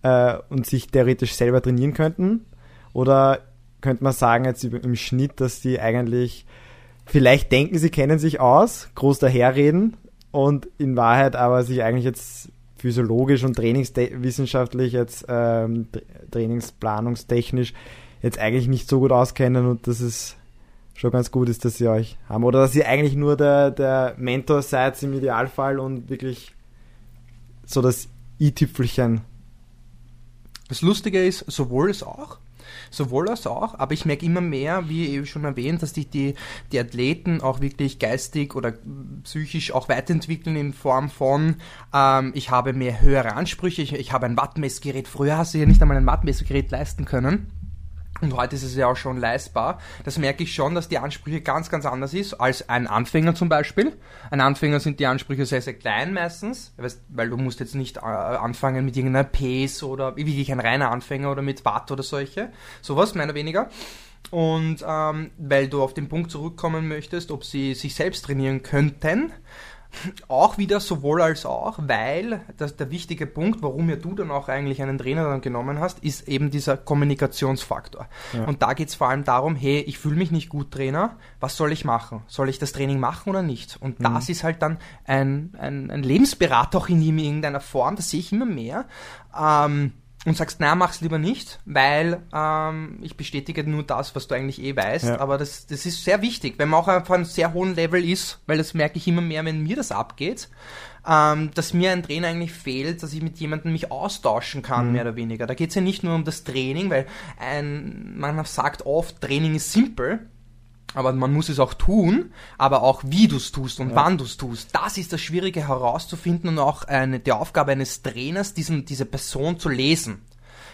äh, und sich theoretisch selber trainieren könnten? Oder könnte man sagen jetzt im Schnitt, dass die eigentlich vielleicht denken, sie kennen sich aus, groß daherreden und in Wahrheit aber sich eigentlich jetzt physiologisch und trainingswissenschaftlich jetzt ähm, tra- trainingsplanungstechnisch jetzt eigentlich nicht so gut auskennen und dass es schon ganz gut ist, dass sie euch haben. Oder dass ihr eigentlich nur der, der Mentor seid im Idealfall und wirklich so das i-Tüpfelchen. Das Lustige ist, sowohl als auch. Sowohl als auch, aber ich merke immer mehr, wie eben schon erwähnt, dass sich die, die Athleten auch wirklich geistig oder psychisch auch weiterentwickeln in Form von, ähm, ich habe mehr höhere Ansprüche, ich, ich habe ein Wattmessgerät. Früher hast du ja nicht einmal ein Wattmessgerät leisten können. Und heute ist es ja auch schon leistbar. Das merke ich schon, dass die Ansprüche ganz, ganz anders ist als ein Anfänger zum Beispiel. Ein Anfänger sind die Ansprüche sehr, sehr klein meistens, weil du musst jetzt nicht äh, anfangen mit irgendeiner Pace oder wie wirklich ein reiner Anfänger oder mit Watt oder solche. Sowas, mehr oder weniger. Und ähm, weil du auf den Punkt zurückkommen möchtest, ob sie sich selbst trainieren könnten, auch wieder sowohl als auch, weil das der wichtige Punkt, warum ja du dann auch eigentlich einen Trainer dann genommen hast, ist eben dieser Kommunikationsfaktor. Ja. Und da geht es vor allem darum, hey, ich fühle mich nicht gut Trainer, was soll ich machen? Soll ich das Training machen oder nicht? Und das ist halt dann ein, ein, ein Lebensberater auch in irgendeiner Form, das sehe ich immer mehr. Ähm, und sagst, na, mach's lieber nicht, weil ähm, ich bestätige nur das, was du eigentlich eh weißt. Ja. Aber das, das ist sehr wichtig, wenn man auch auf einem sehr hohen Level ist, weil das merke ich immer mehr, wenn mir das abgeht, ähm, dass mir ein Trainer eigentlich fehlt, dass ich mit jemandem mich austauschen kann, mehr oder weniger. Da geht's ja nicht nur um das Training, weil ein, man sagt oft, Training ist simpel. Aber man muss es auch tun, aber auch wie du es tust und wann du es tust. Das ist das Schwierige herauszufinden und auch eine, die Aufgabe eines Trainers, diesen, diese Person zu lesen.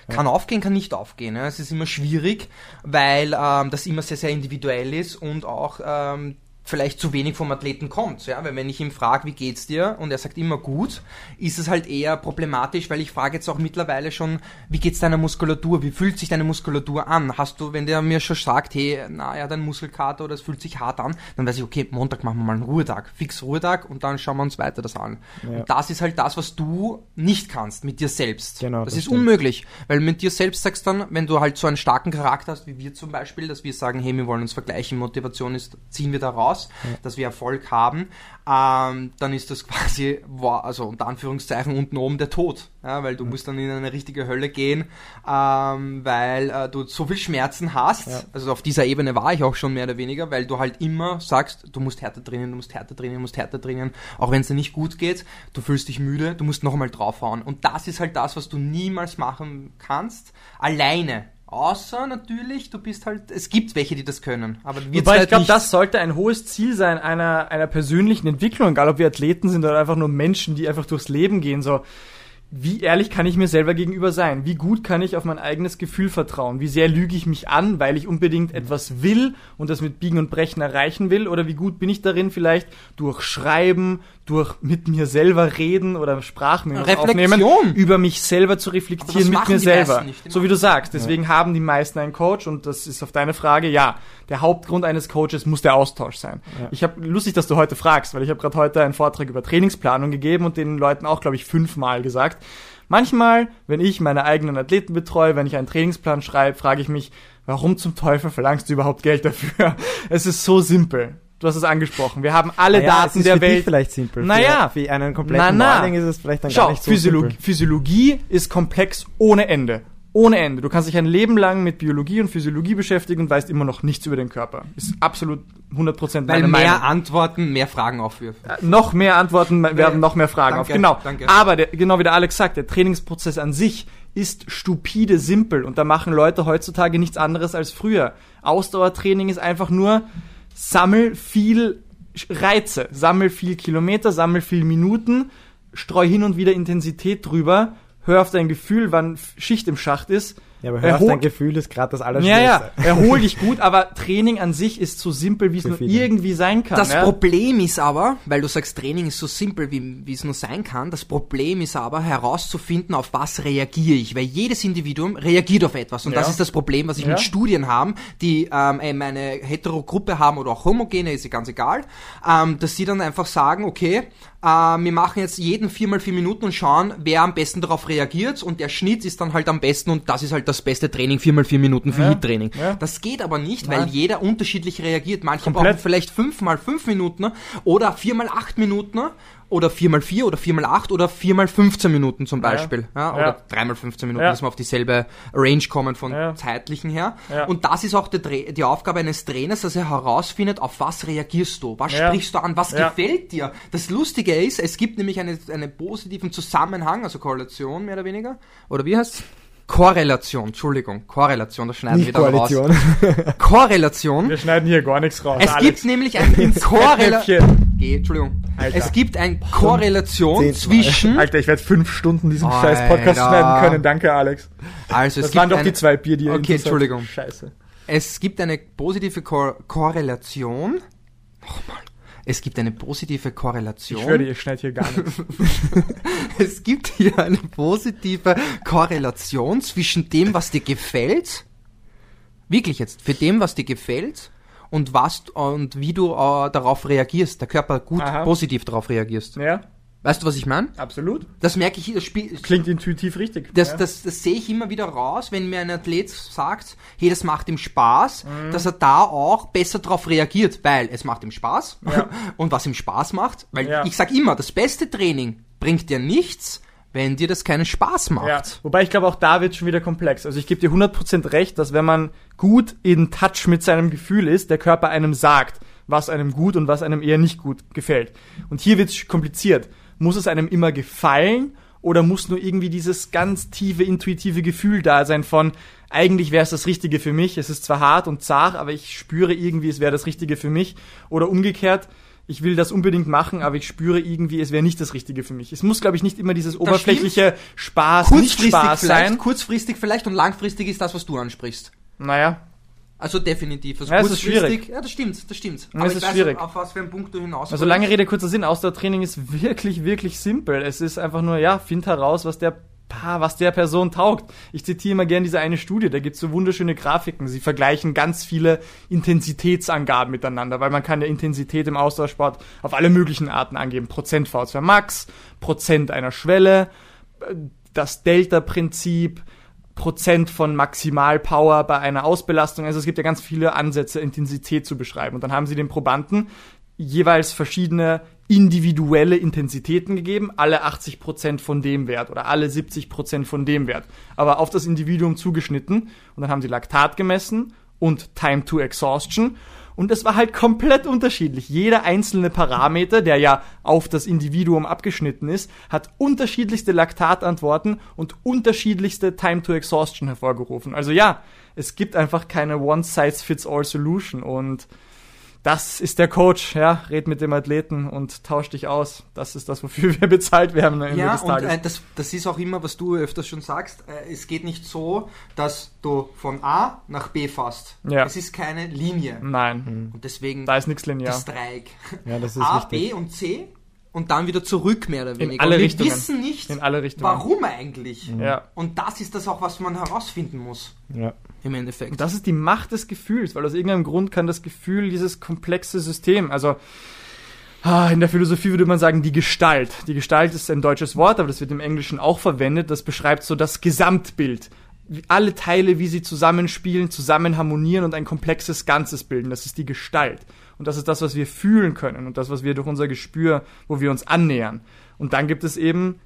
Kann aufgehen, kann nicht aufgehen. Ja. Es ist immer schwierig, weil ähm, das immer sehr, sehr individuell ist und auch ähm, vielleicht zu wenig vom Athleten kommt. Ja? Weil wenn ich ihn frage, wie geht's dir, und er sagt immer gut, ist es halt eher problematisch, weil ich frage jetzt auch mittlerweile schon, wie geht's deiner Muskulatur, wie fühlt sich deine Muskulatur an? Hast du, wenn der mir schon sagt, hey, na ja, dein Muskelkater oder es fühlt sich hart an, dann weiß ich, okay, Montag machen wir mal einen Ruhetag, fix Ruhetag und dann schauen wir uns weiter das an. Ja. Und das ist halt das, was du nicht kannst mit dir selbst. Genau, das, das ist stimmt. unmöglich, weil mit dir selbst sagst dann, wenn du halt so einen starken Charakter hast, wie wir zum Beispiel, dass wir sagen, hey, wir wollen uns vergleichen, Motivation ist, ziehen wir da raus, aus, dass wir Erfolg haben, ähm, dann ist das quasi, also unter Anführungszeichen unten oben der Tod, ja, weil du musst dann in eine richtige Hölle gehen, ähm, weil äh, du so viel Schmerzen hast. Ja. Also auf dieser Ebene war ich auch schon mehr oder weniger, weil du halt immer sagst, du musst härter trainieren, du musst härter trainieren, du musst härter trainieren, auch wenn es dir nicht gut geht, du fühlst dich müde, du musst noch einmal draufhauen. Und das ist halt das, was du niemals machen kannst, alleine. Außer natürlich, du bist halt, es gibt welche, die das können. Aber wird's Wobei ich halt glaube, nicht- das sollte ein hohes Ziel sein einer, einer persönlichen Entwicklung, egal ob wir Athleten sind oder einfach nur Menschen, die einfach durchs Leben gehen. So, wie ehrlich kann ich mir selber gegenüber sein? Wie gut kann ich auf mein eigenes Gefühl vertrauen? Wie sehr lüge ich mich an, weil ich unbedingt etwas will und das mit Biegen und Brechen erreichen will? Oder wie gut bin ich darin, vielleicht durch Schreiben, durch mit mir selber reden oder Sprachmemos aufnehmen, über mich selber zu reflektieren mit mir selber? nicht. So wie du sagst. Deswegen haben die meisten einen Coach und das ist auf deine Frage, ja. Der Hauptgrund eines Coaches muss der Austausch sein. Ich habe lustig, dass du heute fragst, weil ich habe gerade heute einen Vortrag über Trainingsplanung gegeben und den Leuten auch, glaube ich, fünfmal gesagt. Manchmal, wenn ich meine eigenen Athleten betreue, wenn ich einen Trainingsplan schreibe, frage ich mich, warum zum Teufel verlangst du überhaupt Geld dafür? Es ist so simpel. Du hast es angesprochen. Wir haben alle Naja, Daten der Welt. vielleicht simpel. Naja. Für, für einen kompletten Na, na. Ist es vielleicht dann Schau, gar nicht so Physiologie, simpel. Physiologie ist komplex ohne Ende. Ohne Ende. Du kannst dich ein Leben lang mit Biologie und Physiologie beschäftigen und weißt immer noch nichts über den Körper. Ist absolut 100% weil meine mehr Meinung. Antworten mehr Fragen aufwirft. Äh, Noch mehr Antworten werden noch mehr Fragen Danke, auf. Genau. danke. Aber der, genau wie der Alex sagt, der Trainingsprozess an sich ist stupide simpel und da machen Leute heutzutage nichts anderes als früher. Ausdauertraining ist einfach nur sammel viel Reize, sammel viel Kilometer, sammel viel Minuten, streu hin und wieder Intensität drüber, hör auf dein Gefühl, wann Schicht im Schacht ist. Ja, aber hör auf, Erhol- dein Gefühl ist gerade das ja, Allerschlimmste. ja, erhol dich gut, aber Training an sich ist so simpel, wie es nur viele. irgendwie sein kann. Das ja? Problem ist aber, weil du sagst, Training ist so simpel, wie, wie es nur sein kann, das Problem ist aber herauszufinden, auf was reagiere ich, weil jedes Individuum reagiert auf etwas und Ja. das ist das Problem, was ich Ja. mit Studien habe, die ähm, eine Heterogruppe haben oder auch homogene, ist ja ganz egal, ähm, dass sie dann einfach sagen, okay, wir machen jetzt jeden viermal vier Minuten und schauen, wer am besten darauf reagiert und der Schnitt ist dann halt am besten und das ist halt das beste Training, viermal vier Minuten für Ja. Hit-Training. Ja. Das geht aber nicht, Nein. weil jeder unterschiedlich reagiert. Manche Komplett. brauchen vielleicht fünf mal fünf Minuten oder vier mal acht Minuten oder vier mal vier oder vier mal acht oder vier mal 15 Minuten zum Beispiel. Ja. oder Ja. drei mal 15 Minuten, Ja. dass wir auf dieselbe Range kommen von Ja. zeitlichen her. Ja. Und das ist auch Tra- die Aufgabe eines Trainers, dass er herausfindet, auf was reagierst du, was Ja. sprichst du an, was Ja. gefällt dir. Das Lustige ist, es gibt nämlich eine, einen positiven Zusammenhang, also Korrelation mehr oder weniger. Oder wie heißt Korrelation, Entschuldigung, Korrelation, das schneiden Nicht wir dann raus. Korrelation Wir schneiden hier gar nichts raus. es Alex. gibt nämlich ein Korrelation. Geh, Entschuldigung. Alter. Es gibt eine Korrelation Zehnmal. zwischen. Alter, ich werde fünf Stunden diesen Alter. scheiß Podcast schneiden können. Danke, Alex. Also es Das gibt waren doch eine, die zwei Bier, die ihr Okay. Entschuldigung. Scheiße. Es gibt eine positive Kor Korrelation. Nochmal. Es gibt eine positive Korrelation. Ich schwöre dir, ihr schneidet hier gar nichts. es gibt hier eine positive Korrelation zwischen dem, was dir gefällt, wirklich jetzt, für dem, was dir gefällt und was und wie du äh, darauf reagierst, der Körper gut Aha. positiv darauf reagierst. Ja, Weißt du, was ich meine? absolut. Das merke ich, das Spiel, Klingt intuitiv richtig. das, ja. das, das sehe ich immer wieder raus, wenn mir ein Athlet sagt, hey, das macht ihm Spaß, Mhm. dass er da auch besser drauf reagiert, weil es macht ihm Spaß Ja. und was ihm Spaß macht, weil Ja. ich sag immer, das beste Training bringt dir nichts, wenn dir das keinen Spaß macht. Ja, wobei ich glaube, auch da wird schon wieder komplex. Also ich gebe dir 100% recht, dass wenn man gut in Touch mit seinem Gefühl ist, der Körper einem sagt, was einem gut und was einem eher nicht gut gefällt. Und hier wird es kompliziert. Muss es einem immer gefallen oder muss nur irgendwie dieses ganz tiefe, intuitive Gefühl da sein von, eigentlich wäre es das Richtige für mich, es ist zwar hart und zart, aber ich spüre irgendwie, es wäre das Richtige für mich. Oder umgekehrt, ich will das unbedingt machen, aber ich spüre irgendwie, es wäre nicht das Richtige für mich. Es muss, glaube ich, nicht immer dieses oberflächliche Spaß, nicht Kurzfristig Spaß vielleicht, sein. kurzfristig vielleicht und langfristig ist das, was du ansprichst. Naja, Also definitiv. Also Ja, es ist schwierig. Ja, das stimmt, das stimmt. Ja, es ich ist weiß, schwierig. auf was für einen Punkt du hinaus also lange Rede, kurzer Sinn, Ausdauertraining ist wirklich, wirklich simpel. Es ist einfach nur, ja, find heraus, was der Pa, was der Person taugt. Ich zitiere immer gern diese eine Studie, da gibt's so wunderschöne Grafiken. Sie vergleichen ganz viele Intensitätsangaben miteinander, weil man kann ja Intensität im Ausdauersport auf alle möglichen Arten angeben. Prozent V2 Max, Prozent einer Schwelle, das Delta-Prinzip, Prozent von Maximalpower bei einer Ausbelastung. Also es gibt ja ganz viele Ansätze, Intensität zu beschreiben. Und dann haben sie den Probanden jeweils verschiedene individuelle Intensitäten gegeben, alle 80 Prozent von dem Wert oder alle 70 Prozent von dem Wert, aber auf das Individuum zugeschnitten. Und dann haben sie Laktat gemessen und Time to Exhaustion. Und es war halt komplett unterschiedlich. Jeder einzelne Parameter, der ja auf das Individuum abgeschnitten ist, hat unterschiedlichste Laktatantworten und unterschiedlichste Time to Exhaustion hervorgerufen. Also ja, es gibt einfach keine One-Size-Fits-All-Solution und das ist der Coach, ja, red mit dem Athleten und tausch dich aus. Das ist das, wofür wir bezahlt werden. am Ende Ja, des und äh, das, das ist auch immer, was du öfters schon sagst. Äh, es geht nicht so, dass du von A nach B fährst. Ja. Es ist keine Linie. Nein, Und deswegen da ist nichts linear. das Dreieck. Ja, das ist A, wichtig. B und C und dann wieder zurück, mehr oder weniger. alle und wir Richtungen. wissen nicht, In alle Richtungen. warum eigentlich. Ja. Und das ist das auch, was man herausfinden muss, Ja. im Endeffekt. Und das ist die Macht des Gefühls, weil aus irgendeinem Grund kann das Gefühl dieses komplexe System, also ah, in der Philosophie würde man sagen, die Gestalt. Die Gestalt ist ein deutsches Wort, aber das wird im Englischen auch verwendet. Das beschreibt so das Gesamtbild. Alle Teile, wie sie zusammenspielen, zusammen harmonieren und ein komplexes Ganzes bilden. Das ist die Gestalt. Und das ist das, was wir fühlen können und das, was wir durch unser Gespür, wo wir uns annähern. Und dann gibt es eben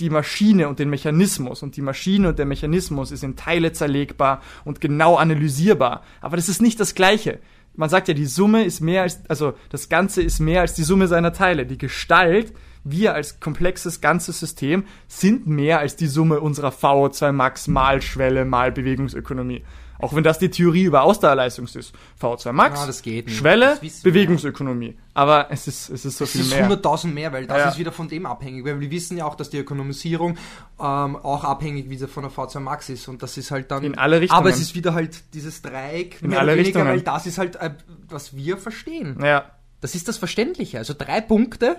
die Maschine und den Mechanismus. Und die Maschine und der Mechanismus ist in Teile zerlegbar und genau analysierbar. Aber das ist nicht das Gleiche. Man sagt ja, die Summe ist mehr als, also das Ganze ist mehr als die Summe seiner Teile. Die Gestalt, wir als komplexes ganzes System, sind mehr als die Summe unserer VO2 Max mal Schwelle mal Bewegungsökonomie. Auch wenn das die Theorie über Ausdauerleistung ist. VO2 Max, Ja, das geht nicht. Schwelle, Das. Bewegungsökonomie. Aber es ist, es ist so Es viel ist mehr. 100.000 mehr, weil das Ja. ist wieder von dem abhängig. Weil wir wissen ja auch, dass die Ökonomisierung ähm, auch abhängig wieder von der V2 Max ist. Und das ist halt dann. In alle Richtungen. Aber es ist wieder halt dieses Dreieck, In mehr alle oder weniger, Richtungen. weil das ist halt, äh, was wir verstehen. Ja. Das ist das Verständliche. Also drei Punkte.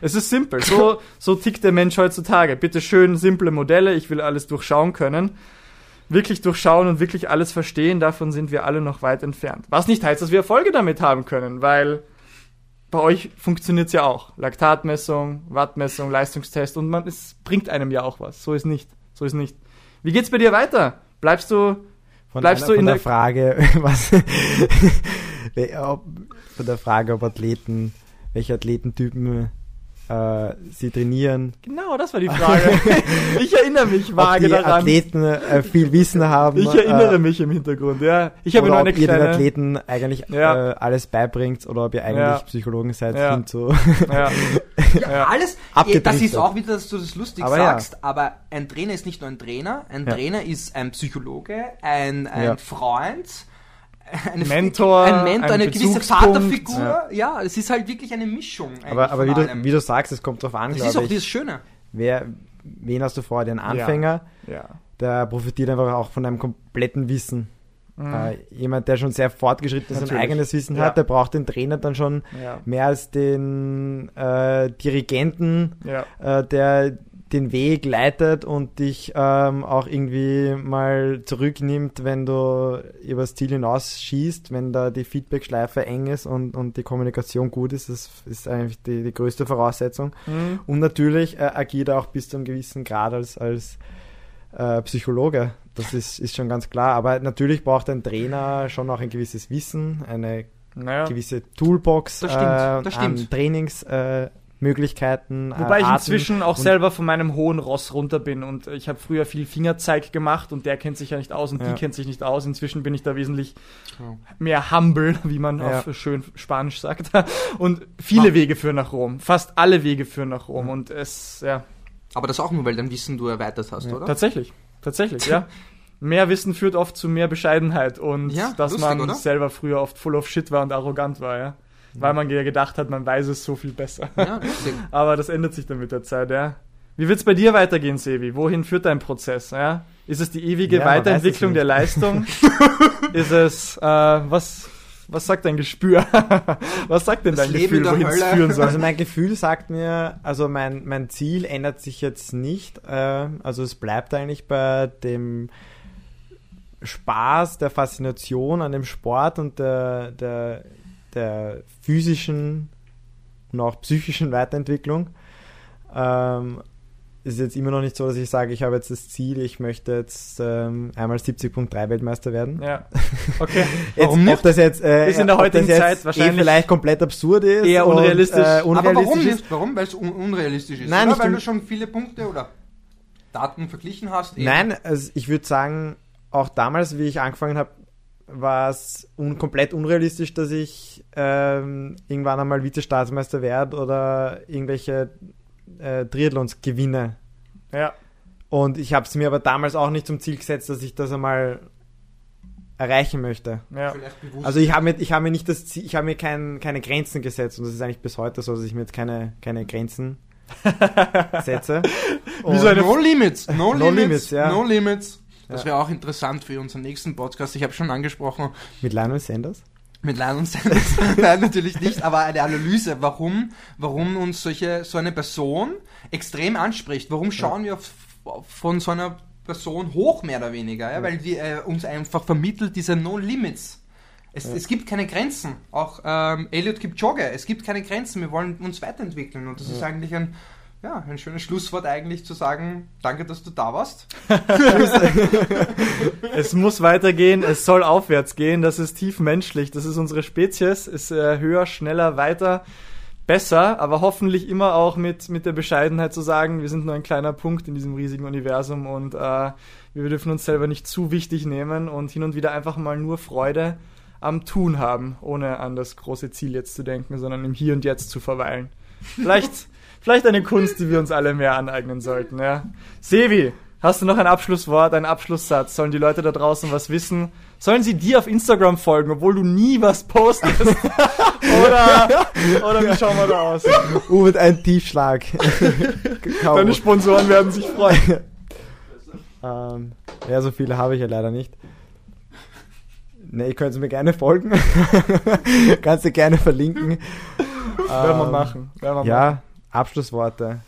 Es ist simpel. So, so tickt der Mensch heutzutage. Bitte schön simple Modelle. Ich will alles durchschauen können. Wirklich durchschauen und wirklich alles verstehen. Davon sind wir alle noch weit entfernt. Was nicht heißt, dass wir Erfolge damit haben können, weil bei euch funktioniert es ja auch. Laktatmessung, Wattmessung, Leistungstest und man, es bringt einem ja auch was. So ist nicht. So ist nicht. Wie geht's bei dir weiter? Bleibst du, Von, Bleibst einer, du in von der der- Frage, was, von der Frage, ob Athleten, welche Athletentypen äh, sie trainieren, genau, das war die Frage. ich erinnere mich ob vage die daran. Athleten äh, viel Wissen haben. ich erinnere äh, mich im Hintergrund, ja. Ich habe nur ob eine ihr den kleine, Athleten eigentlich Ja. äh, alles beibringt oder ob ihr eigentlich Ja. Psychologen seid Ja. hin zu ja. Ja, alles. Das ist auch wieder, dass du das lustig Aber ja. sagst. Aber ein Trainer ist nicht nur ein Trainer. Ein Ja. Trainer ist ein Psychologe, ein, ein Ja. Freund. Eine Mentor, ein Mentor, ein eine gewisse. Vaterfigur. Ja. es ist halt wirklich eine Mischung. Aber, aber wie, du, wie du sagst, es kommt drauf an, das ist auch ich. Schöne. Wer, wen hast du vor? Den Anfänger, ja. der profitiert einfach auch von einem kompletten Wissen. Äh, jemand, der schon sehr fortgeschritten ist und Mhm. Eigenes Wissen Ja. hat, der braucht den Trainer dann schon Ja. mehr als den äh, Dirigenten, Ja. äh, der den Weg leitet und dich ähm, auch irgendwie mal zurücknimmt, wenn du übers Ziel hinaus schießt, wenn da die Feedback-Schleife eng ist und, und die Kommunikation gut ist, das ist eigentlich die, die größte Voraussetzung. Mhm. Und natürlich äh, agiert er auch bis zu einem gewissen Grad als, als äh, Psychologe. Das ist, ist schon ganz klar. Aber natürlich braucht ein Trainer schon auch ein gewisses Wissen, eine Naja. gewisse Toolbox Das stimmt, äh, das an stimmt. Trainingsmöglichkeiten. Äh, Möglichkeiten, Wobei äh, ich Arten. inzwischen auch selber von meinem hohen Ross runter bin und ich habe früher viel Fingerzeig gemacht und der kennt sich ja nicht aus und Ja. die kennt sich nicht aus. Inzwischen bin ich da wesentlich Ja. mehr humble, wie man Ja. auf schön Spanisch sagt. Und viele Ah. Wege führen nach Rom. Fast alle Wege führen nach Rom und es, ja, Aber das auch nur, weil dein Wissen du erweitert hast, oder? tatsächlich. Tatsächlich, ja. Mehr Wissen führt oft zu mehr Bescheidenheit und Ja, dass lustig, man oder? selber früher oft full of shit war und arrogant war, ja. Weil man ja gedacht hat, man weiß es so viel besser. Ja. Aber das ändert sich dann mit der Zeit, ja. Wie wird's bei dir weitergehen, Sevi? Wohin führt dein Prozess, ja? Ist es die ewige Ja, es Weiterentwicklung der Leistung? ist es, äh, was, was sagt dein Gespür? was sagt denn Das dein Leben Gefühl, wohin es führen soll? Also mein Gefühl sagt mir, also mein, mein Ziel ändert sich jetzt nicht. Äh, also es bleibt eigentlich bei dem Spaß, der Faszination an dem Sport und der, der, der physischen und auch psychischen Weiterentwicklung. Ähm, ist jetzt immer noch nicht so, dass ich sage, ich habe jetzt das Ziel, ich möchte jetzt ähm, einmal 70.3 Weltmeister werden. Ja. Okay. Jetzt, Warum nicht? Ob das jetzt, äh, Ist in der heutigen Zeit wahrscheinlich eh vielleicht komplett absurd ist. eher und, unrealistisch. äh, Aber unrealistisch warum ist. nicht? Warum? Weil es un unrealistisch ist. Nein, oder? weil du schon viele Punkte oder Daten verglichen hast. eben. Nein, also ich würde sagen, auch damals, wie ich angefangen habe, war es un komplett unrealistisch, dass ich ähm, irgendwann einmal Vize-Staatsmeister werde oder irgendwelche äh, Triathlons gewinne. Ja. Und ich habe es mir aber damals auch nicht zum Ziel gesetzt, dass ich das einmal erreichen möchte. Ja. Vielleicht bewusst. Also ich habe mir, ich habe mir nicht das Ziel, ich habe mir kein, keine Grenzen gesetzt und das ist eigentlich bis heute so, dass ich mir jetzt keine, keine Grenzen setze. Wie so eine- no Limits, no, No Limits, Limits, ja. no Limits. Das Ja. wäre auch interessant für unseren nächsten Podcast. Ich habe schon angesprochen, Mit Lionel Sanders? mit Lionel Sanders. Nein, natürlich nicht, aber eine Analyse, warum, warum uns solche, so eine Person extrem anspricht. Warum schauen wir auf, auf, von so einer Person hoch, mehr oder weniger? Ja? Weil die äh, uns einfach vermittelt diese No Limits. Es, es gibt keine Grenzen. Auch ähm, Elliot Kipchoge, es gibt keine Grenzen. Wir wollen uns weiterentwickeln. Und das ist eigentlich ein, ja, ein schönes Schlusswort eigentlich zu sagen, danke, dass du da warst. Es muss weitergehen, es soll aufwärts gehen, das ist tief menschlich, das ist unsere Spezies, ist äh, höher, schneller, weiter, besser, aber hoffentlich immer auch mit, mit der Bescheidenheit zu sagen, wir sind nur ein kleiner Punkt in diesem riesigen Universum und äh, wir dürfen uns selber nicht zu wichtig nehmen und hin und wieder einfach mal nur Freude am Tun haben, ohne an das große Ziel jetzt zu denken, sondern im Hier und Jetzt zu verweilen. Vielleicht, vielleicht eine Kunst, die wir uns alle mehr aneignen sollten, ja. Sevi, hast du noch ein Abschlusswort, einen Abschlusssatz? Sollen die Leute da draußen was wissen? Sollen sie dir auf Instagram folgen, obwohl du nie was postest? oder, oder wie schauen wir da aus? Mit einem Tiefschlag. Deine Sponsoren werden sich freuen. Ähm, ja, so viele habe ich ja leider nicht. Ne, ihr könnt mir gerne folgen. Kannst du gerne verlinken. Werden wir Ähm, machen. Werden wir machen. Abschlussworte.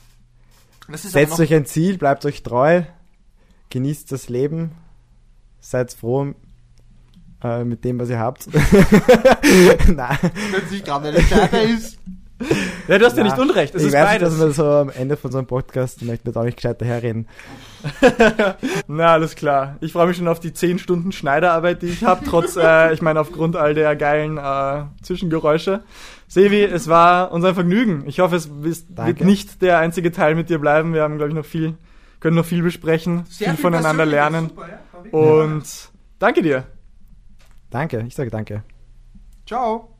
Setzt euch ein Ziel, bleibt euch treu, genießt das Leben, seid froh äh, mit dem, was ihr habt. Nein, wenn sich gerade eine Scheibe ist. Ja, du hast ja, Ja. nicht unrecht. Es ich ist weiß beides. nicht, dass wir so am Ende von so einem Podcast möchten wir da nicht gescheit daherreden. Na, alles klar. Ich freue mich schon auf die 10 Stunden Schneiderarbeit, die ich habe, trotz, äh, ich meine, aufgrund all der geilen äh, Zwischengeräusche. Sevi, es war uns ein Vergnügen. Ich hoffe, es ist, wird nicht der einzige Teil mit dir bleiben. Wir haben, glaube ich, noch viel, können noch viel besprechen, Sehr viel voneinander lernen. Super, ja. Und danke dir. Danke, ich sage danke. Ciao.